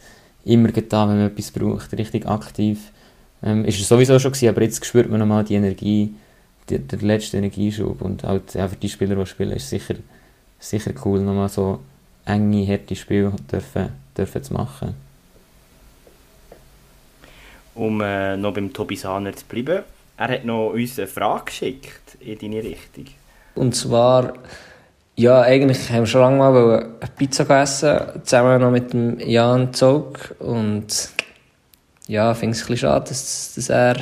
immer getan, wenn man etwas braucht, richtig aktiv. Ähm, ist es sowieso schon gewesen, aber jetzt spürt man nochmal die Energie, die, der letzte Energieschub und halt ja, für die Spieler, die spielen, ist sicher, sicher cool, nochmal so enge, harte Spiele dürfen, dürfen zu machen. Um äh, noch beim Tobi Sahner zu bleiben, er hat noch uns eine Frage geschickt in deine Richtung. Und zwar, ja, eigentlich haben wir schon lange mal eine Pizza gegessen, zusammen noch mit dem Jan Zog und ja, finde es ein bisschen schade, dass, dass er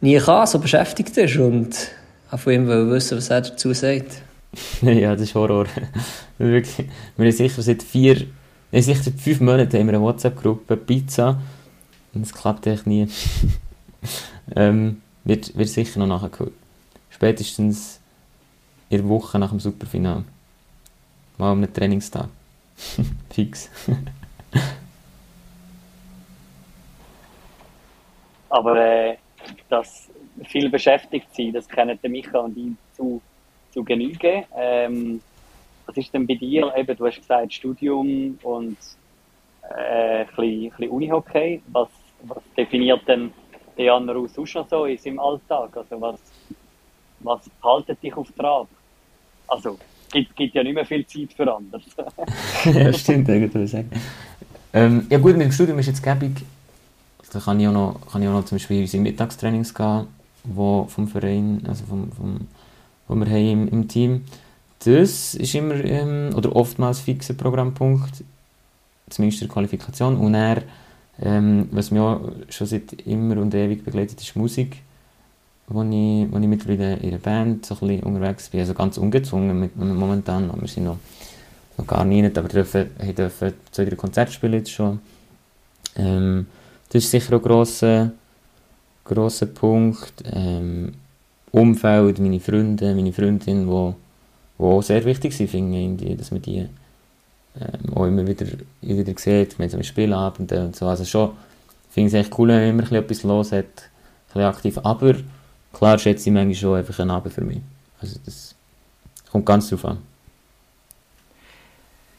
nie kann, so beschäftigt ist und auch von ihm will wissen, was er dazu sagt. (laughs) ja, das ist Horror. (laughs) Wirklich, wir haben sicher seit vier, nein, sicher seit fünf Monaten haben wir eine WhatsApp-Gruppe Pizza und es klappt echt nie. (laughs) ähm, wird, wird sicher noch nachgeholt. Spätestens in der Woche nach dem Superfinale. Mal am Trainingstag. Fix. Aber äh, das viel beschäftigt sein, das kennen der Micha und ich zu, zu Genüge. Ähm, was ist denn bei dir? Eben, du hast gesagt Studium und äh, ein bisschen, bisschen Unihockey. Was, was definiert denn der Jan sonst noch so in seinem Alltag? Also was, was haltet dich auf Trab? Also, es gibt, gibt ja nicht mehr viel Zeit für anderes. (laughs) ja, stimmt, irgendwie sagen. Ähm, ja gut, mit dem Studium ist jetzt gäbig, da kann ich auch noch, kann ich auch noch zum Beispiel in unsere Mittagstrainings gehen, wo vom Verein, also vom, vom, wo wir haben im, im Team. Das ist immer, ähm, oder oftmals fixer Programmpunkt, zumindest der Qualifikation. Und er, ähm, was mich auch schon seit immer und ewig begleitet, ist Musik, wo ich, wo ich mittlerweile in einer Band so ein unterwegs bin, also ganz ungezwungen mit, momentan, wir sind noch, noch gar nicht, aber dürfen, dürfen zwei, drei Konzerte spielen jetzt schon. Ähm, das ist sicher ein grosser, grosser Punkt. Ähm, Umfeld, meine Freunde, meine Freundin, wo, wo auch sehr wichtig sind, finde ich, dass man die ähm, auch immer wieder, wieder sieht, gemeinsam Spielabende und so. Also schon finde ich es echt cool, wenn man immer etwas los hat, ein aktiv. Aber klar schätze ich manchmal schon einfach einen Abend für mich. Also das kommt ganz drauf an.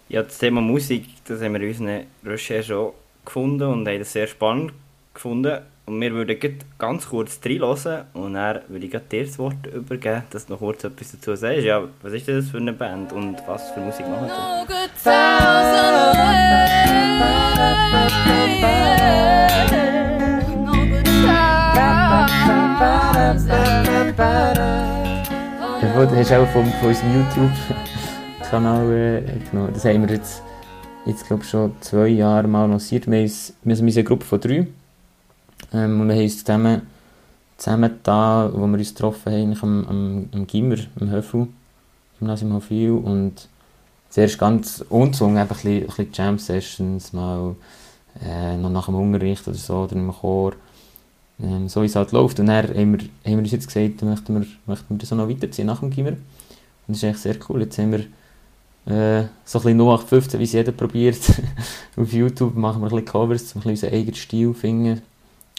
Ja, das Thema Musik, das haben wir in unseren Recherchen auch gefunden und haben das sehr spannend gefunden. Und wir würden ganz kurz reinhören und dann würde ich dir das Wort übergeben, dass du noch kurz etwas dazu sagst. Ja, was ist das für eine Band und was für Musik machen Ja, das du auch von, von unserem YouTube-Kanal äh, genommen. Das haben wir jetzt, jetzt glaube schon zwei Jahre mal lanciert. Wir, sind, wir sind eine Gruppe von drei. Ähm, und wir haben uns zusammen, zusammen da, wo wir uns getroffen haben, am, am, am Gimmer, im Höfel, Gymnasium Hofil. Und zuerst ganz unzwungen, einfach ein bisschen, bisschen Jam-Sessions, mal äh, noch nach dem Unterricht oder so, oder im Chor. Ähm, so wie es halt läuft. Und dann haben wir, haben wir uns jetzt gesagt, möchten wir, möchten wir das auch noch weiterziehen nach dem Gimmer. Und das ist echt sehr cool. Jetzt haben wir äh, so ein bisschen 0815, wie es jeder probiert. (laughs) Auf YouTube machen wir ein bisschen Covers, um unseren eigenen Stil finden.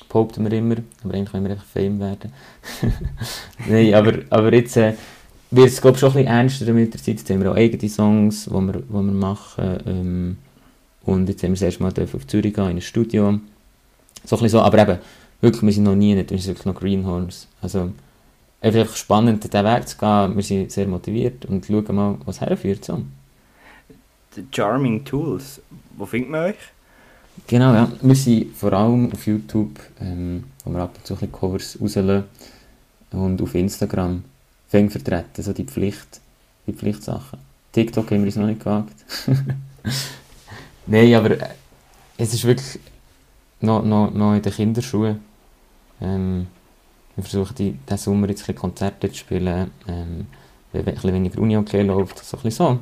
Behaupten wir immer. Aber eigentlich wollen wir einfach Fame werden. (laughs) Nein, aber, aber jetzt äh, wird es glaube schon ein bisschen ernster mit der Zeit. Jetzt haben wir auch eigene Songs, die wir, die wir machen. Ähm, und jetzt haben wir das erste Mal auf Zürich gehen, in ein Studio. So ein bisschen so, aber eben, wirklich, wir sind noch nie nicht, wir sind wirklich noch Greenhorns. Also, einfach spannend, diesen Weg zu gehen. Wir sind sehr motiviert und schauen mal, was herführt. So. The Charming Tools, wo findet man euch? Genau, ja. Wir sind vor allem auf YouTube, ähm, wo wir ab und zu ein Covers rauslassen. Und auf Instagram fängt vertreten, so die Pflicht, die Pflichtsachen. TikTok haben wir uns noch nicht gewagt. (laughs) Nein, aber äh, es ist wirklich noch, noch, noch in den Kinderschuhen. Ähm, wir versuchen die, diesen Sommer jetzt ein Konzerte zu spielen, ähm, ein bisschen weniger Uni-Hockey läuft, so ein bisschen so.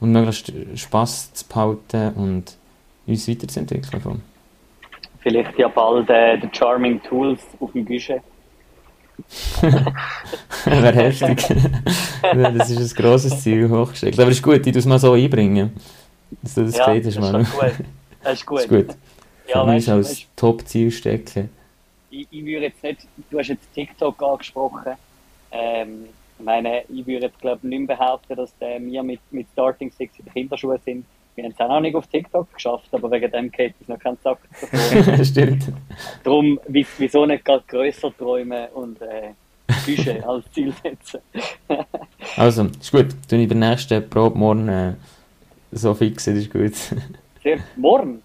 Und möglichst Spass zu behalten und uns weiterzuentwickeln. Vielleicht ja bald äh, die Charming Tools auf dem Budget. (laughs) Wäre heftig. (laughs) das ist ein grosses Ziel hochgestellt. Aber es ist gut, die es mal so einbringen. Dass du das ja, gesagt hast, das ist gut. Das ist gut. Das (laughs) ist gut. Ja, Für mich als Top-Ziel stecken. Ich, ich würde jetzt nicht, du hast jetzt TikTok angesprochen. Ähm, ich meine, ich würde jetzt glaube nicht behaupten, dass äh, wir mit, mit Starting Six in den Kinderschuhen sind. Wir haben es auch noch nicht auf TikTok geschafft, aber wegen dem geht es noch kein Sack davor. (laughs) Stimmt. Darum, wieso nicht gerade grösser träumen und äh, Bücher (laughs) als Ziel setzen. (laughs) also, ist gut. Du ich der nächsten Probe morgen äh, so fix, das ist gut. Sehr, morgen?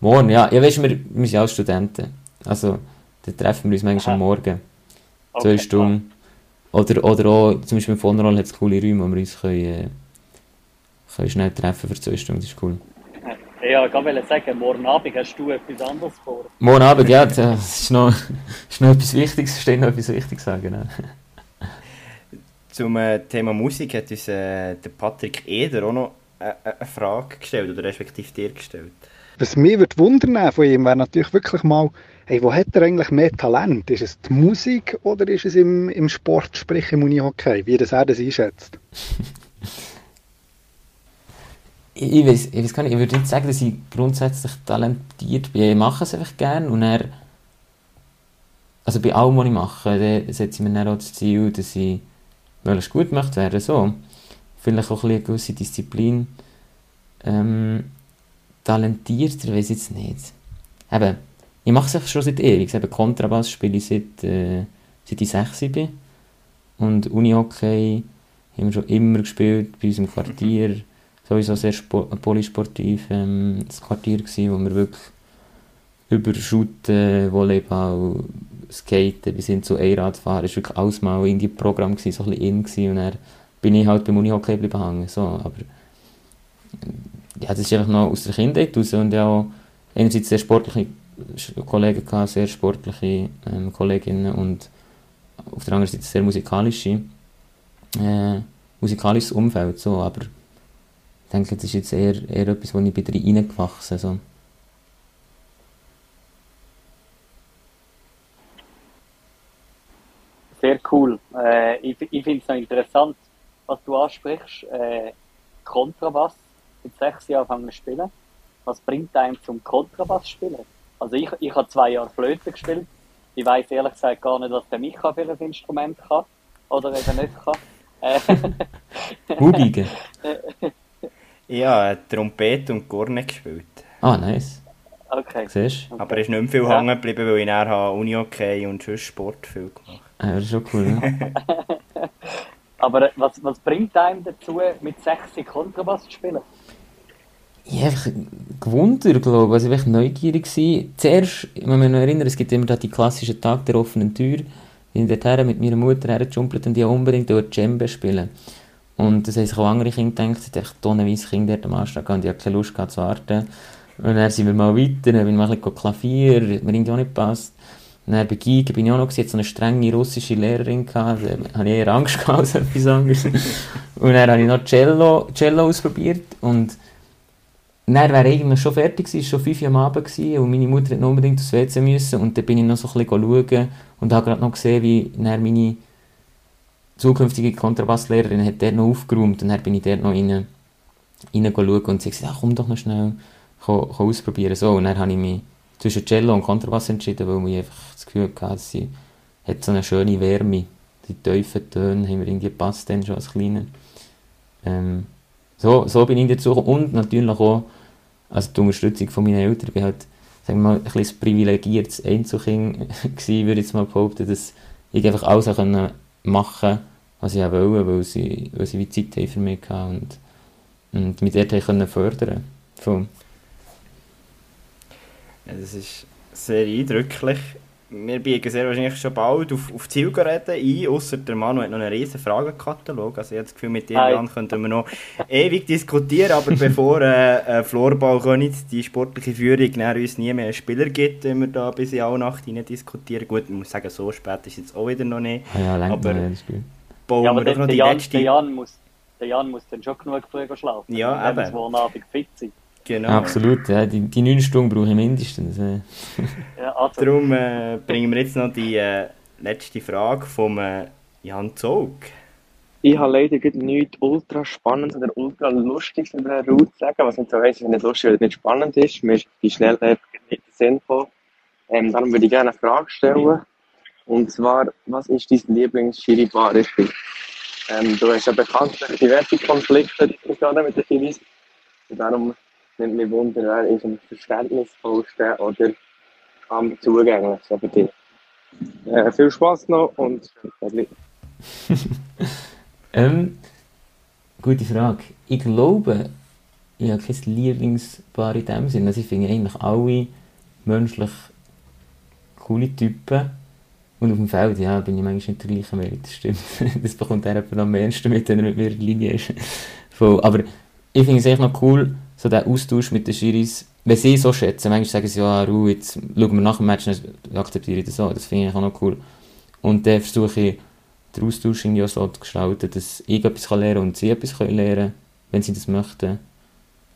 Morgen, ja. Ja, weißt du, wir, wir sind auch Studenten. Also, da treffen wir uns manchmal Aha. am Morgen. Okay, Zwei Stunden. Oder, oder auch, zum Beispiel im Vonroll hat es coole Räume, wo wir uns können, äh, können schnell treffen für zwei Stunden. Das ist cool. Ja, ich wollte sagen, morgen Abend hast du etwas anderes vor. Morgen Abend, ja, das ist noch, (laughs) ist noch etwas Wichtiges, steht noch etwas Wichtiges sagen. Ja. Zum äh, Thema Musik hat uns äh, der Patrick Eder auch noch äh, eine Frage gestellt, oder respektive dir gestellt. Was mich würde wundern von ihm, wäre natürlich wirklich mal, hey, wo hat er eigentlich mehr Talent? Ist es die Musik oder ist es im, im Sport, sprich im Unihockey? Wie das er das einschätzt? ich, weiß, ich weiß gar nicht, ich würde nicht sagen, dass ich grundsätzlich talentiert bin. Ich mache es einfach gerne und er also bei allem, was ich mache, setze ich mir dann auch das Ziel, dass ich möglichst gut möchte werden, so. Vielleicht auch ein eine gewisse Disziplin. Ähm, talentierter, weiß ich jetzt nicht. Eben, ich mache es schon seit ewig. Eben Kontrabass spiele ich seit, äh, seit ich 6 bin. Und Unihockey haben wir schon immer gespielt bei uns im Quartier. Sowieso sehr polysportiv ähm, das Quartier gewesen, wo wir wirklich über Shooten, Volleyball, Skaten. Bis hin zu Einradfahren, ist wirklich alles mal in die Programm gewesen, so ein bisschen in gewesen, und dann bin ich halt beim Unihockey geblieben hängen, so, aber ja, das ist einfach noch aus der Kindheit raus und ja auch einerseits sehr sportliche Kollegen gehabt, sehr sportliche ähm, Kolleginnen und auf der anderen Seite sehr musikalische, äh, musikalisches Umfeld, so, aber ich denke, das ist jetzt eher, eher etwas, wo ich bei dir reingewachsen so. Sehr cool. Äh, ich ich finde es noch interessant, was du ansprichst. Äh, Kontrabass. Mit sechs Jahren angefangen zu spielen. Was bringt einem zum Kontrabass spielen? Also ich, ich habe zwei Jahre Flöte gespielt. Ich weiß ehrlich gesagt gar nicht, was der Micha für ein Instrument kann. Oder eben nicht kann. Äh, Hugigen. Ja, (laughs) Trompete und Korne gespielt. Ah, nice. okay. Siehst du? Aber er ist nicht mehr viel Ja. hängen geblieben, weil ich nachher Uni-Hockey und sonst Sport viel gemacht Ah, das ist schon cool, ja. (laughs) Aber äh, was, was bringt einem dazu, mit sechs Kontrabass zu spielen? Ich habe einfach gewundert, glaube ich. Also ich war neugierig. Gewesen. Zuerst, ich muss mich noch erinnern, es gibt immer da die klassischen Tag der offenen Tür. Ich bin dorthin mit meiner Mutter hergejumpelt und die unbedingt dort Djembe spielen. Und das haben sich auch andere Kinder gedacht, ich dachte, tonnenweise Kinder dort am Anstag und ich hatte keine Lust gehabt zu warten. Und dann sind wir mal weiter, dann bin ich mal ein bisschen Klavier, mir irgendwie auch nicht gepasst. Und dann bei Giga bin ich auch noch, gewesen, so eine strenge russische Lehrerin gehabt, da hatte ich eher Angst gehabt als etwas anderes. (laughs) Und dann habe ich noch Cello, Cello ausprobiert und dann wäre eigentlich schon fertig gewesen, schon 5 Uhr am Abend gewesen, und meine Mutter hat noch unbedingt aufs WC müssen und dann bin ich noch so ein bisschen schauen und habe gerade noch gesehen, wie meine zukünftige Kontrabasslehrerin hat dort noch aufgeräumt und dann bin ich dort noch rein, rein schauen und sie hat gesagt, ach, komm doch noch schnell, komm, komm ausprobieren. So, und dann habe ich mich zwischen Cello und Kontrabass entschieden, weil ich einfach das Gefühl hatte, sie hat so eine schöne Wärme. Die tiefen Töne haben mir irgendwie gepasst dann schon als Kleiner. Ähm, so, so bin ich dazu gekommen. Und natürlich auch also die Unterstützung von meinen Eltern. Ich bin halt, sagen wir mal, ein bisschen privilegiertes Einzelkind (laughs) gewesen, würde ich jetzt mal behaupten, dass ich einfach alles machen was ich auch wollte, weil sie, weil sie Zeit für mich hatten und, und mich dort können fördern Voll. Ja, das ist sehr eindrücklich. Wir biegen sehr wahrscheinlich schon bald auf, auf Zielgeräte ein, außer der Manu hat noch einen riesen Fragenkatalog. Also ich habe das Gefühl, mit dir. Jan, könnten wir noch ewig diskutieren, aber bevor äh, äh, Florball Königs die sportliche Führung uns nie mehr einen Spieler gibt, wenn wir da bis in alle Nacht rein diskutieren. Gut, ich muss sagen, so spät ist jetzt auch wieder noch nicht. Ah ja, Aber- ja, ist gut. Bauen Ja, aber wir der, doch noch der, die Jan, letzte... der, Jan muss, der Jan muss dann schon genug früh schlafen. Ja, Wenn eben. wir morgen Abend fit sind. Genau. Absolut, ja, die, die 9 Stunden brauche ich mindestens. (laughs) Ja, also, Darum äh, bringen wir jetzt noch die äh, letzte Frage vom äh, Jan Zog. Ich habe leider nichts ultra spannendes oder ultra lustiges über eine Route zu sagen, was nicht so heisst, dass es nicht lustig oder nicht spannend ist. Mir ist die schnell einfach nicht der Sinn von. Ähm, darum würde ich gerne eine Frage stellen. Und zwar, was ist dein Lieblings-Schiri-Bar-Spiel? Ähm, du hast ja bekanntlich diverse Konflikte Diskussionen mit den Schiris. Und darum nimmt mich Wunder, wer ist am verständnisvollsten oder am zugänglichsten für dich. Äh, viel Spaß noch und äh, (laughs) Ähm, gute Frage. Ich glaube, ich habe kein Lieblingspaar in dem Sinn. Also ich finde eigentlich alle menschlich coole Typen. Und auf dem Feld, ja, bin ich manchmal nicht der gleichen Meinung, das stimmt. (laughs) Das bekommt er am meisten mit, wenn er mit mir in Linie ist. Aber ich finde es echt noch cool, so der Austausch mit den Schiris. Wenn sie so schätzen, manchmal sagen sie, ja, Ruhe, jetzt schauen wir nach dem Match, dann akzeptiere ich das auch. Das finde ich auch noch cool. Und dann versuche ich, den Austausch irgendwie auch so zu gestalten, dass ich etwas kann lernen und sie etwas können lernen wenn sie das möchten.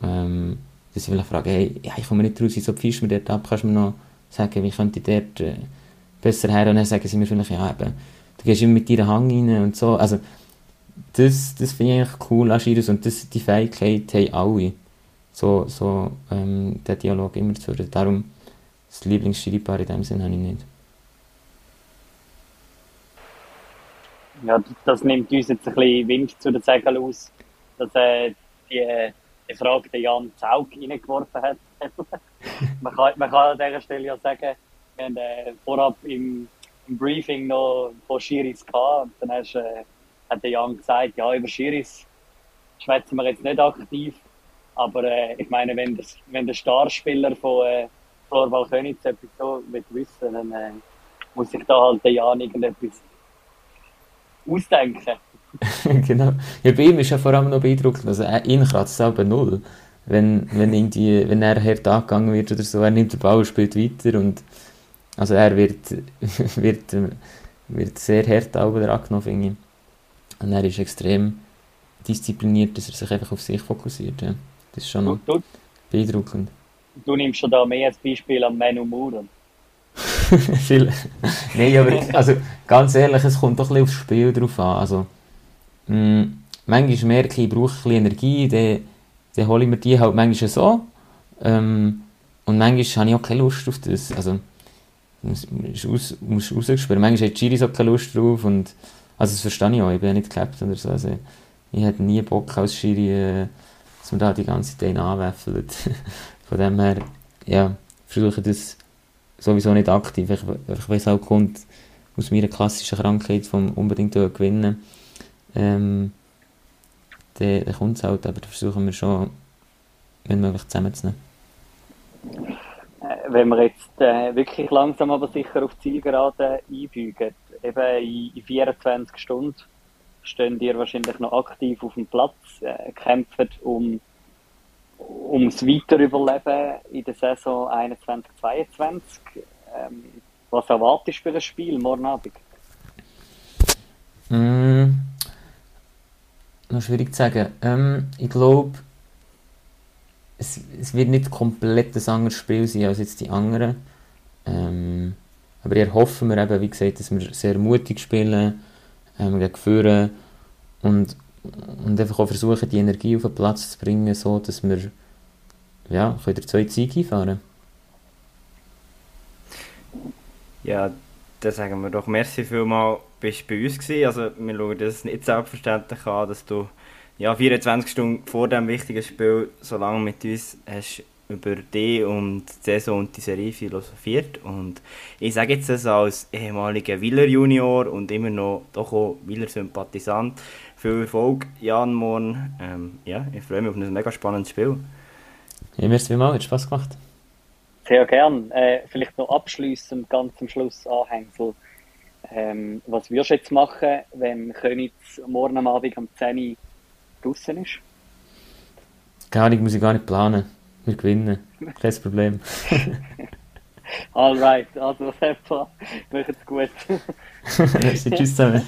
Ähm, dass sie vielleicht fragen, hey, ja, ich komme nicht raus, wieso pfischst du mir dort ab, kannst du mir noch sagen, wie könnte ich dort äh, besser her? Und dann sagen sie mir vielleicht, ja, eben, du gehst immer mit deinem Hang rein und so. Also, das, das finde ich eigentlich cool an Schiris und das, die Fähigkeit haben alle, so, so ähm, den Dialog immer zu führen. Darum, das Lieblingsschiri-Paar in dem Sinn habe ich nicht. ja, das nimmt uns jetzt ein bisschen Wind zu den Segeln aus, dass äh, die, die Frage den Jan Zaug reingeworfen hat. (laughs) man, kann, man kann an dieser Stelle ja sagen, wir haben äh, vorab im, im Briefing noch von Schiris gehabt und dann hast, äh, hat der Jan gesagt, ja, über Schiris schwätzen wir jetzt nicht aktiv, aber äh, ich meine, wenn, das, wenn der Starspieler von äh, Florbal Königs etwas so wissen dann äh, muss sich da halt der Jan irgendetwas ausdenken. (laughs) genau. Ja, bei ihm ist ja vor allem noch beeindruckend, also er- ihn kratzt selber null. Wenn, wenn, irgendwie, wenn er hart angegangen wird oder so, er nimmt den Ball und spielt weiter und also er wird, (laughs) wird, äh, wird sehr hart angenommen, finde ich. Und er ist extrem diszipliniert, dass er sich einfach auf sich fokussiert. Ja. Das ist schon Du, du, beeindruckend. du nimmst schon da mehr als Beispiel am Manu Moore. (laughs) Viel. Nein, aber also, ganz ehrlich, es kommt doch ein bisschen aufs Spiel drauf an. Also, mh, manchmal merke ich, ich brauche ein bisschen Energie, dann, dann hole ich mir die halt manchmal so. Ähm, und manchmal habe ich auch keine Lust auf das. Also, musst aus, musst. Manchmal hat Giri so keine Lust drauf und also das verstehe ich auch, ich bin ja nicht geklappt oder so. Also, ich hätte nie Bock als Schiri, äh, dass man da die ganze Zeit anwäffelt. (laughs) Von dem her, ja, versuche das sowieso nicht aktiv. Ich, ich weiß auch, kommt aus meiner klassischen Krankheit vom unbedingt gewinnen. Ähm, dann, dann kommt es halt, aber da versuchen wir schon, wenn möglich, zusammenzunehmen. Äh, wenn wir jetzt äh, wirklich langsam aber sicher auf Zielgerade einfügen, eben in, in 24 Stunden stehen ihr wahrscheinlich noch aktiv auf dem Platz, äh, kämpfen um ums Weiterüberleben in der Saison 21-22. Ähm, was erwartest du für ein Spiel morgen Abend? Mm, noch schwierig zu sagen. Ähm, ich glaube, es, es, wird nicht komplett ein anderes Spiel sein als jetzt die anderen. Ähm, aber hier hoffen wir eben, wie gesagt, dass wir sehr mutig spielen, ähm, gegen Führen und, und einfach auch versuchen, die Energie auf den Platz zu bringen, so dass wir ja, können zwei Siege einfahren Ja, dann sagen wir doch merci vielmal, bist du bei uns gewesen. Also wir schauen das nicht selbstverständlich an, dass du ja, 24 Stunden vor dem wichtigen Spiel so lange mit uns hast über dich und die Saison und die Serie philosophiert. Und ich sage jetzt das als ehemaliger Wieler Junior und immer noch doch auch Wieler Sympathisant. Viel Erfolg, Jan Morn. Ähm, ja, ich freue mich auf ein mega spannendes Spiel. Ja, merci vielmals, hat Spaß gemacht. Sehr gern. Äh, vielleicht noch abschließend ganz zum Schluss Anhängsel. Ähm, was wirst du jetzt machen, wenn Königs morgen am Abend um 10 Uhr draußen ist? Gar nicht, muss ich gar nicht planen. Wir gewinnen. Kein Problem. (laughs) Alright, also Seppa, macht's gut. (laughs) tschüss zusammen.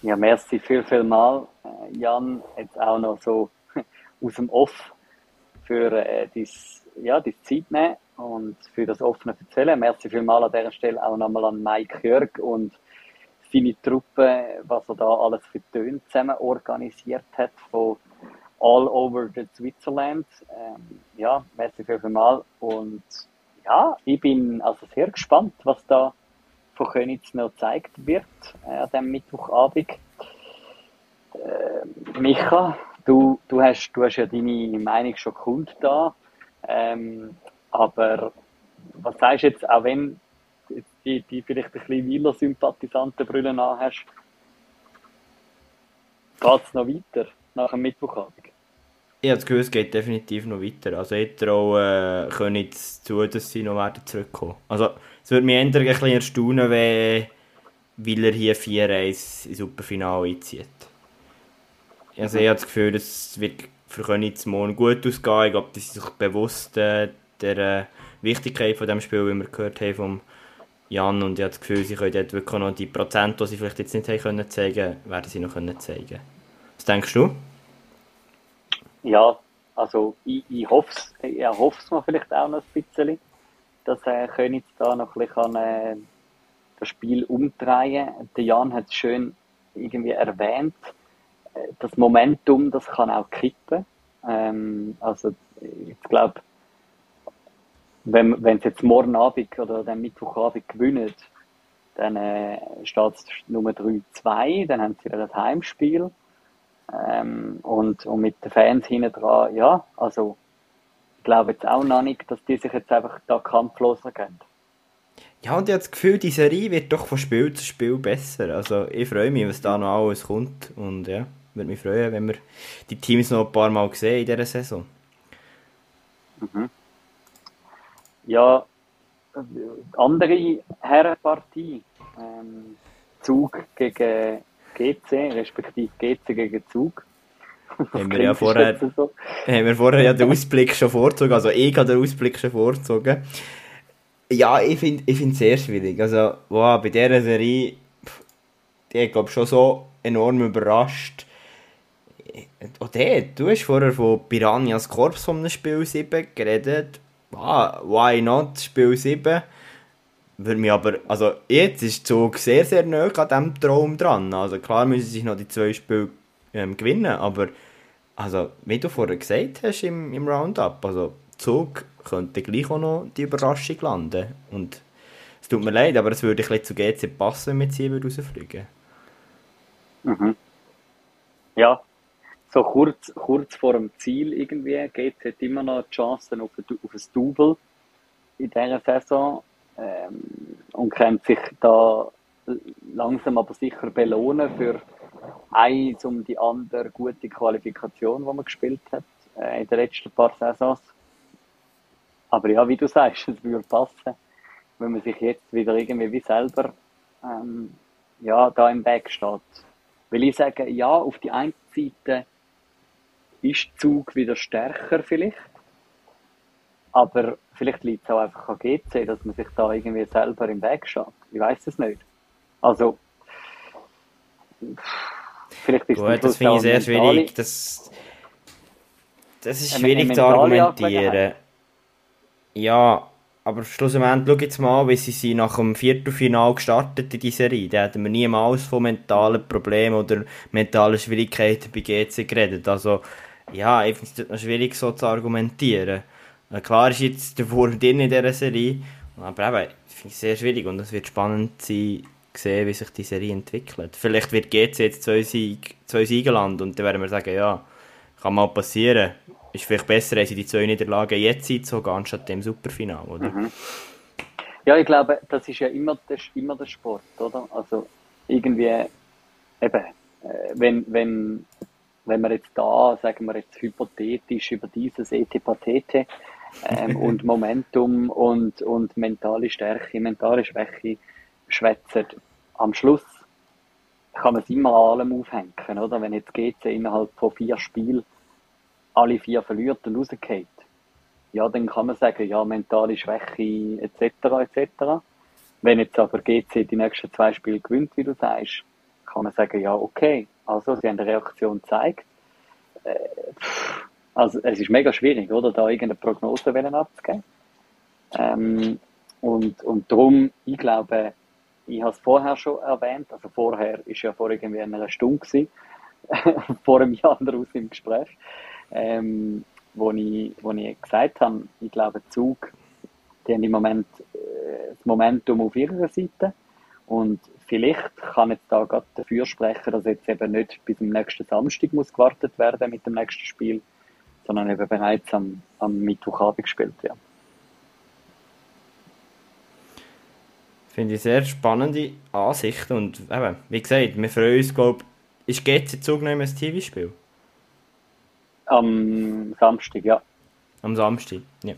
Ja, merci viel, viel mal. Äh, Jan, jetzt auch noch so (laughs) aus dem Off für äh, dies, ja, Zeit nehmen und für das offene Erzählen. Merci vielmals an dieser Stelle auch nochmal an Mike Jörg und seine Truppe, was er da alles für Töne zusammen organisiert hat, von all over the Switzerland. Ähm, ja, merci vielmals und ja, ich bin also sehr gespannt, was da von Königs noch gezeigt wird äh, an diesem Mittwochabend. Äh, Micha, du, du, hast, du hast ja deine Meinung schon kundgetan, ähm, aber was sagst du jetzt, auch wenn die, die vielleicht ein bisschen Wieler Sympathisantenbrille an hast, geht es noch weiter nach dem Mittwochabend? Ich habe das Gefühl, es geht definitiv noch weiter. Also ich traue äh, Königs zu, dass sie noch werden zurückkommen. Also es würde mich eher ein bisschen erstaunen, wenn Wieler hier 4-1 ins Superfinale einzieht. Also ich habe das Gefühl, es wird für Königs morgen gut ausgehen. Ich glaube, die sind sich bewusst äh, der äh, Wichtigkeit von dem Spiel, wie wir gehört haben vom Jan. Und ich habe das Gefühl, sie können dort wirklich noch die Prozente, die sie vielleicht jetzt nicht haben können zeigen, werden sie noch können zeigen. Was denkst du? Ja, also ich, ich hoffe es ich hoffe mir vielleicht auch noch ein bisschen, dass äh, Königs da noch ein bisschen äh, das Spiel umdrehen kann. Der Jan hat es schön irgendwie erwähnt das Momentum, das kann auch kippen. Ähm, also ich glaube, wenn, wenn sie jetzt morgen Abend oder dann Mittwochabend gewinnen, dann äh, steht es Nummer 3-2, dann haben sie wieder das Heimspiel. Ähm, und, und mit den Fans hinten dran, ja, also ich glaube jetzt auch noch nicht, dass die sich jetzt einfach da kampflos ergeben. Ja, und ich habe das Gefühl, die Serie wird doch von Spiel zu Spiel besser. Also ich freue mich, was da noch alles kommt. Und ja würde mich freuen, wenn wir die Teams noch ein paar Mal sehen in dieser Saison. Mhm. Ja, andere Herrenpartie. Ähm, Zug gegen GC, respektive GC gegen Zug. (laughs) haben wir ja vorher, so? haben wir vorher ja den Ausblick schon vorgezogen, also ich habe den Ausblick schon vorgezogen. Ja, ich finde es ich sehr schwierig. Also, wow, bei dieser Serie, die hat, glaube schon so enorm überrascht, Oh, der, du hast vorher von Piranhas Korps von einem Spiel 7 geredet. Ah, why not Spiel 7? Würde mich aber, also jetzt ist Zug sehr, sehr nah an diesem Traum dran. Also klar müssen sie sich noch die zwei Spiele ähm, gewinnen, aber also, wie du vorher gesagt hast im, im Roundup, also Zug könnte gleich auch noch die Überraschung landen. Und es tut mir leid, aber es würde ein zu GC passen, wenn wir hier rausfliegen Mhm. Ja, so kurz, kurz vor dem Ziel irgendwie. GC hat immer noch Chancen auf auf ein Double in dieser Saison ähm, und kann sich da langsam aber sicher belohnen für eins um die andere gute Qualifikation, die man gespielt hat äh, in den letzten paar Saisons. Aber ja, wie du sagst, (laughs) es würde passen, wenn man sich jetzt wieder irgendwie wie selber ähm, ja, da im Weg steht. Weil ich sage, ja, auf die einen Seite ist Zug wieder stärker vielleicht, aber vielleicht liegt es auch einfach an GC, dass man sich da irgendwie selber im Weg steht. Ich weiß es nicht. Also, vielleicht ist Gut, das finde ich sehr schwierig. Das, das ist schwierig zu argumentieren. Ja, aber schlussendlich, schau jetzt mal, wie sie sind nach dem Viertelfinal gestartet in dieser Serie. Da hatten wir niemals von mentalen Problemen oder mentalen Schwierigkeiten bei GC geredet. Also, ja, ich finde es noch schwierig so zu argumentieren. Klar ist jetzt der Wurf drin in dieser Serie, aber eben, ich finde es sehr schwierig und es wird spannend sein, sehen, wie sich die Serie entwickelt. Vielleicht wird GC jetzt zwei, Sieg, zwei Siege und dann werden wir sagen, ja, kann mal passieren. Ist vielleicht besser, sie die zwei Niederlagen jetzt sogar anstatt dem Superfinal, oder? Mhm. Ja, ich glaube, das ist ja immer der, immer der Sport, oder? Also irgendwie, eben, äh, wenn, wenn, wenn wir jetzt da, sagen wir jetzt hypothetisch über dieses ETPATT ähm, und Momentum und, und mentale Stärke, mentale Schwäche schwätzen, am Schluss kann man es immer an allem aufhängen, oder? Wenn jetzt GC innerhalb von vier Spielen alle vier verliert und rausgeht, ja, dann kann man sagen, ja, mentale Schwäche etc. etc. Wenn jetzt aber GC die nächsten zwei Spiele gewinnt, wie du sagst, kann man sagen, ja, okay, also sie haben eine Reaktion gezeigt. Äh, also es ist mega schwierig, oder, da irgendeine Prognose abzugeben. Ähm, und, und darum, ich glaube, ich habe es vorher schon erwähnt, also vorher ist ja vor irgendwie einer Stunde gewesen, (laughs) vor einem Jahr (laughs) raus im Gespräch, ähm, wo, ich, wo ich gesagt habe, ich glaube, Zug, die haben im Moment äh, das Momentum auf ihrer Seite und vielleicht kann jetzt da gerade dafür sprechen, dass jetzt eben nicht bis zum nächsten Samstag muss gewartet werden mit dem nächsten Spiel, sondern eben bereits am, am Mittwochabend gespielt wird. Finde ich sehr spannende Ansicht und eben, wie gesagt, wir freuen uns, glaube ist GC Zug noch ein TV-Spiel? Am Samstag, ja. Am Samstag, ja.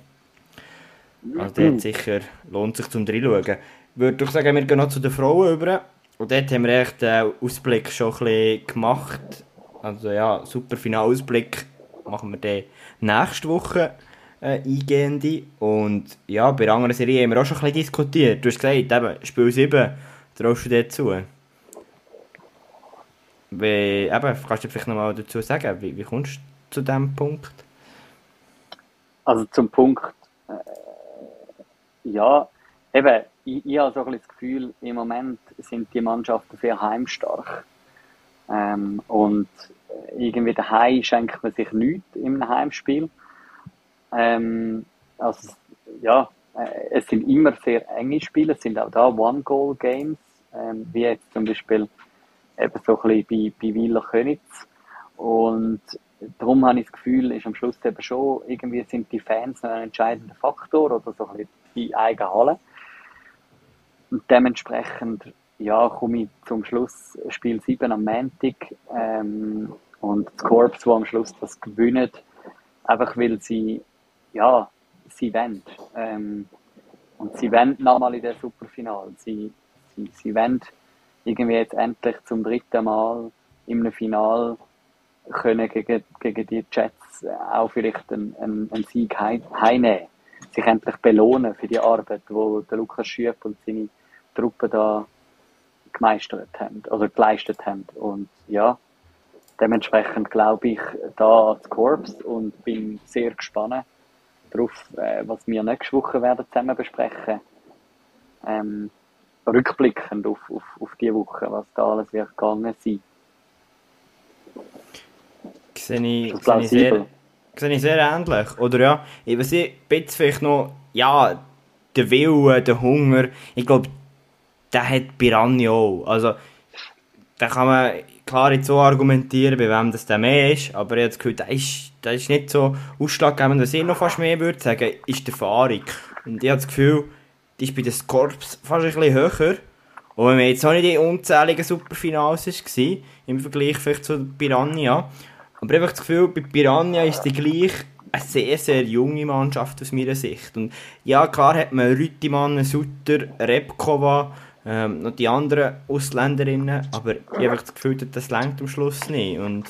Also dort (clears throat) sicher lohnt sich zum reinschauen. Ich würde doch sagen, wir gehen noch zu den Frauen über. Und dort haben wir echt den Ausblick schon ein bisschen gemacht. Also ja, super Finalausblick machen wir den nächste Woche äh, eingehende. Und ja, bei der anderen Serie haben wir auch schon ein bisschen diskutiert. Du hast gesagt, eben, Spiel 7, traust du dir zu? Wie, eben, kannst du vielleicht noch mal dazu sagen, wie, wie kommst du zu diesem Punkt? Also zum Punkt, äh, ja, eben, ich, ich habe so ein bisschen das Gefühl, im Moment sind die Mannschaften sehr heimstark. Ähm, und irgendwie daheim schenkt man sich nichts im Heimspiel. Ähm, also, ja, äh, es sind immer sehr enge Spiele, es sind auch da One-Goal-Games, ähm, wie jetzt zum Beispiel eben so ein bisschen bei, bei Wieler Könitz. Und darum habe ich das Gefühl, ist am Schluss eben schon, irgendwie sind die Fans ein entscheidender Faktor oder so ein bisschen die eigene Halle. Und dementsprechend, ja, komme ich zum Schluss Spiel 7 am Montag ähm, und das Korps, das am Schluss das gewinnt, einfach weil sie ja, sie wollen. Ähm, und sie wollen nochmal in der Superfinale. Sie, sie, sie wollen irgendwie jetzt endlich zum dritten Mal im Final können gegen, gegen die Jets auch vielleicht einen, einen, einen Sieg heimnehmen. Sich endlich belohnen für die Arbeit, die Lukas Schüpp und seine Truppe da gemeistert haben, oder geleistet haben. Und ja, dementsprechend glaube ich da als Korps und bin sehr gespannt darauf, äh, was wir nächste Woche werden zusammen besprechen ähm, rückblickend auf, auf, auf die Woche, was da alles wird gegangen sein. Sehe ich, sehe ich, sehr, sehe ich sehr ähnlich. Oder ja, ich weiß nicht, vielleicht noch, ja, der Wille, der Hunger, ich glaube, der hat Piranha auch. Also, da kann man klar jetzt so argumentieren, bei wem das der mehr ist, aber das Gefühl, das ist, das ist nicht so ausschlaggebend. Was ich noch fast mehr würde sagen, ist die Erfahrung. Und ich habe das Gefühl, die ist bei den Scorps fast ein bisschen höher. Und wenn man jetzt noch nicht in unzähligen Superfinals war, im Vergleich vielleicht zu Piranha, aber einfach das Gefühl, bei Piranha ist die gleich eine sehr, sehr junge Mannschaft aus meiner Sicht. Und ja, klar hat man Rüttimann, Sutter, Repkova, ähm, noch die anderen Ausländerinnen, aber ich habe das Gefühl, das längt am Schluss nicht. Und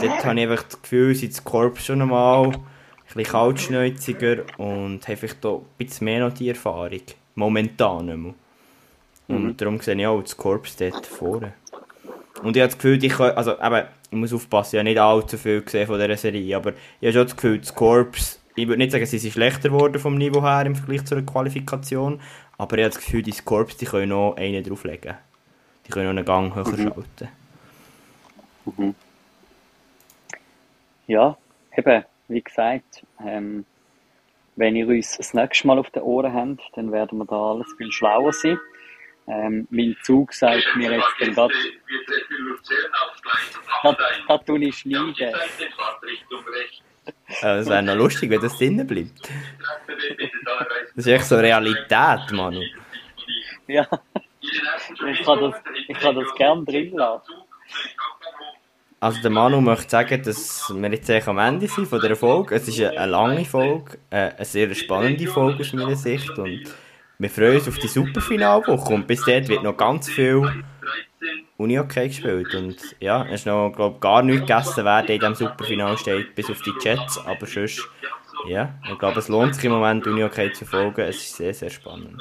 dort habe ich einfach das Gefühl, sind das Korps schon einmal ein bisschen kaltschnäuziger und haben vielleicht auch ein bisschen mehr noch die Erfahrung. Momentan einmal. Und mhm. darum sehe ich auch das Korps dort vorne. Und ich habe das Gefühl, ich, kann, also, eben, ich muss aufpassen, ich habe nicht allzu viel gesehen von dieser Serie, aber ich habe schon das Gefühl, das Korps, ich würde nicht sagen, sie sind schlechter geworden vom Niveau her im Vergleich zur Qualifikation, aber ich habe das Gefühl, die Corps die können noch einen drauflegen. Die können noch einen Gang höher mhm. schalten. Mhm. Ja, eben, wie gesagt, ähm, wenn ihr uns das nächste Mal auf den Ohren habt, dann werden wir da alles viel schlauer sein. Ähm, mein Zug sagt mir jetzt dann gerade, da, da tue ich schneiden. Es wäre noch lustig, wenn das drinnen bleibt. Das ist echt so Realität, Manu. Ja, ich kann das, ich kann das gern drin lassen. Also der Manu möchte sagen, dass wir jetzt eigentlich am Ende sind von dieser Folge. Es ist eine, lange Folge, äh, eine sehr spannende Folge aus meiner Sicht und wir freuen uns auf die Superfinalwoche und bis dahin wird noch ganz viel Uni-Hockey gespielt und ja, es ist noch, glaube gar nichts gegessen, wer in diesem Superfinal steht, bis auf die Jets, aber sonst, ja, ich glaube, es lohnt sich im Moment Uni-Hockey zu folgen, es ist sehr, sehr spannend.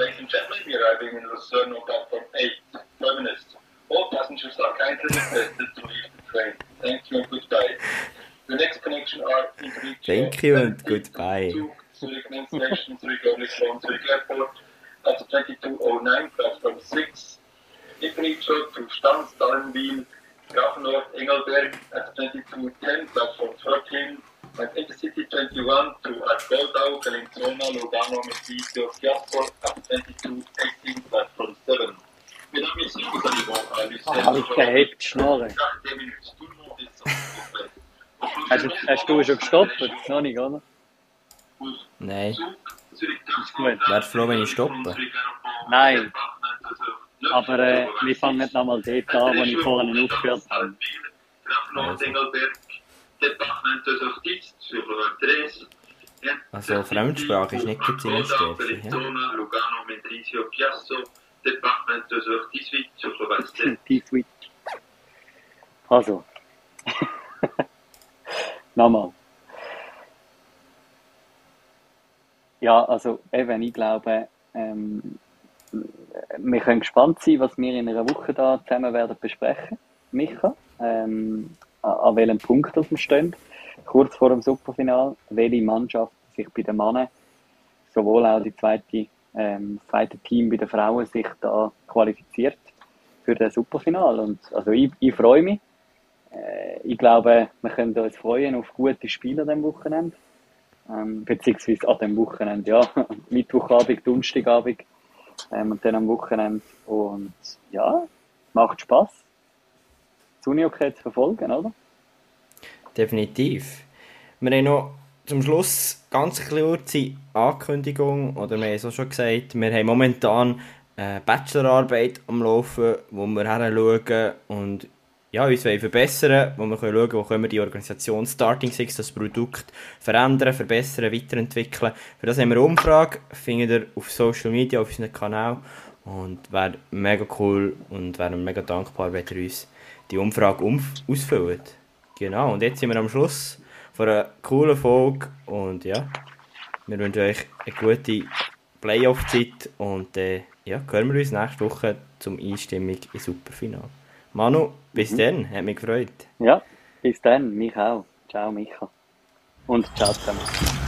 Thank you and goodbye. The next connection are Thank you and goodbye. Zurich Main Station, Zurich Early Zurich Airport, at 2209, platform 6. Ignicho to Stanz, Dallenwil, Grafenort, Engelberg at 2210, platform 13, and Intercity 21 to at Goldau, Bellinzona, Lugano, Messito, Chiasso at 2218, platform 7. Mesdames, Messieurs, vous allez voir, Ah, habe ich gehebt, Schnorre. Hast, hast du schon gestoppt? Noch nicht, oder? Nein. Wäre froh, wenn ich stoppe. Nein. Aber äh, wir fangen nicht nochmal dort an, wo ich vorhin aufgehört habe. Also, Fremdsprache ist nicht die Zielstärke. Ja? (laughs) Also. (laughs) nochmal. Ja, also eben, ich glaube, ähm, wir können gespannt sein, was wir in einer Woche da zusammen werden besprechen, Micha. Ähm, an, welchem Punkt wir stehen, kurz vor dem Superfinal, welche Mannschaft sich bei den Männern, sowohl auch die zweite, ähm, das zweite Team bei den Frauen sich da qualifiziert für das Superfinal. Und also ich, ich freue mich. Äh, ich glaube, wir können uns freuen auf gute Spiele an diesem Wochenende. Ähm, beziehungsweise an dem Wochenende, ja. (laughs) Mittwochabend, Donnerstagabend ähm, und dann am Wochenende. Und ja, macht Spaß. Das Uni-Okay zu verfolgen, oder? Definitiv. Wir haben noch zum Schluss ganz kurze Ankündigung, oder wir haben es auch schon gesagt, wir haben momentan eine Bachelorarbeit am Laufen, wo wir hinschauen und ja, uns verbessern wo wir können schauen, wo können wir die Organisation Starting Six, das Produkt, verändern, verbessern, weiterentwickeln. Für das haben wir eine Umfrage, findet ihr auf Social Media, auf unserem Kanal und wäre mega cool und wären mega dankbar, wenn ihr uns die Umfrage ausfüllt. Genau, und jetzt sind wir am Schluss von einer coolen Folge und ja, wir wünschen euch eine gute Playoff-Zeit und äh, ja, hören wir uns nächste Woche zum Einstimmung im Superfinale. Manu, bis mhm. dann, hat mich gefreut. Ja, bis dann, mich auch. Ciao, Micha. Und ciao zusammen.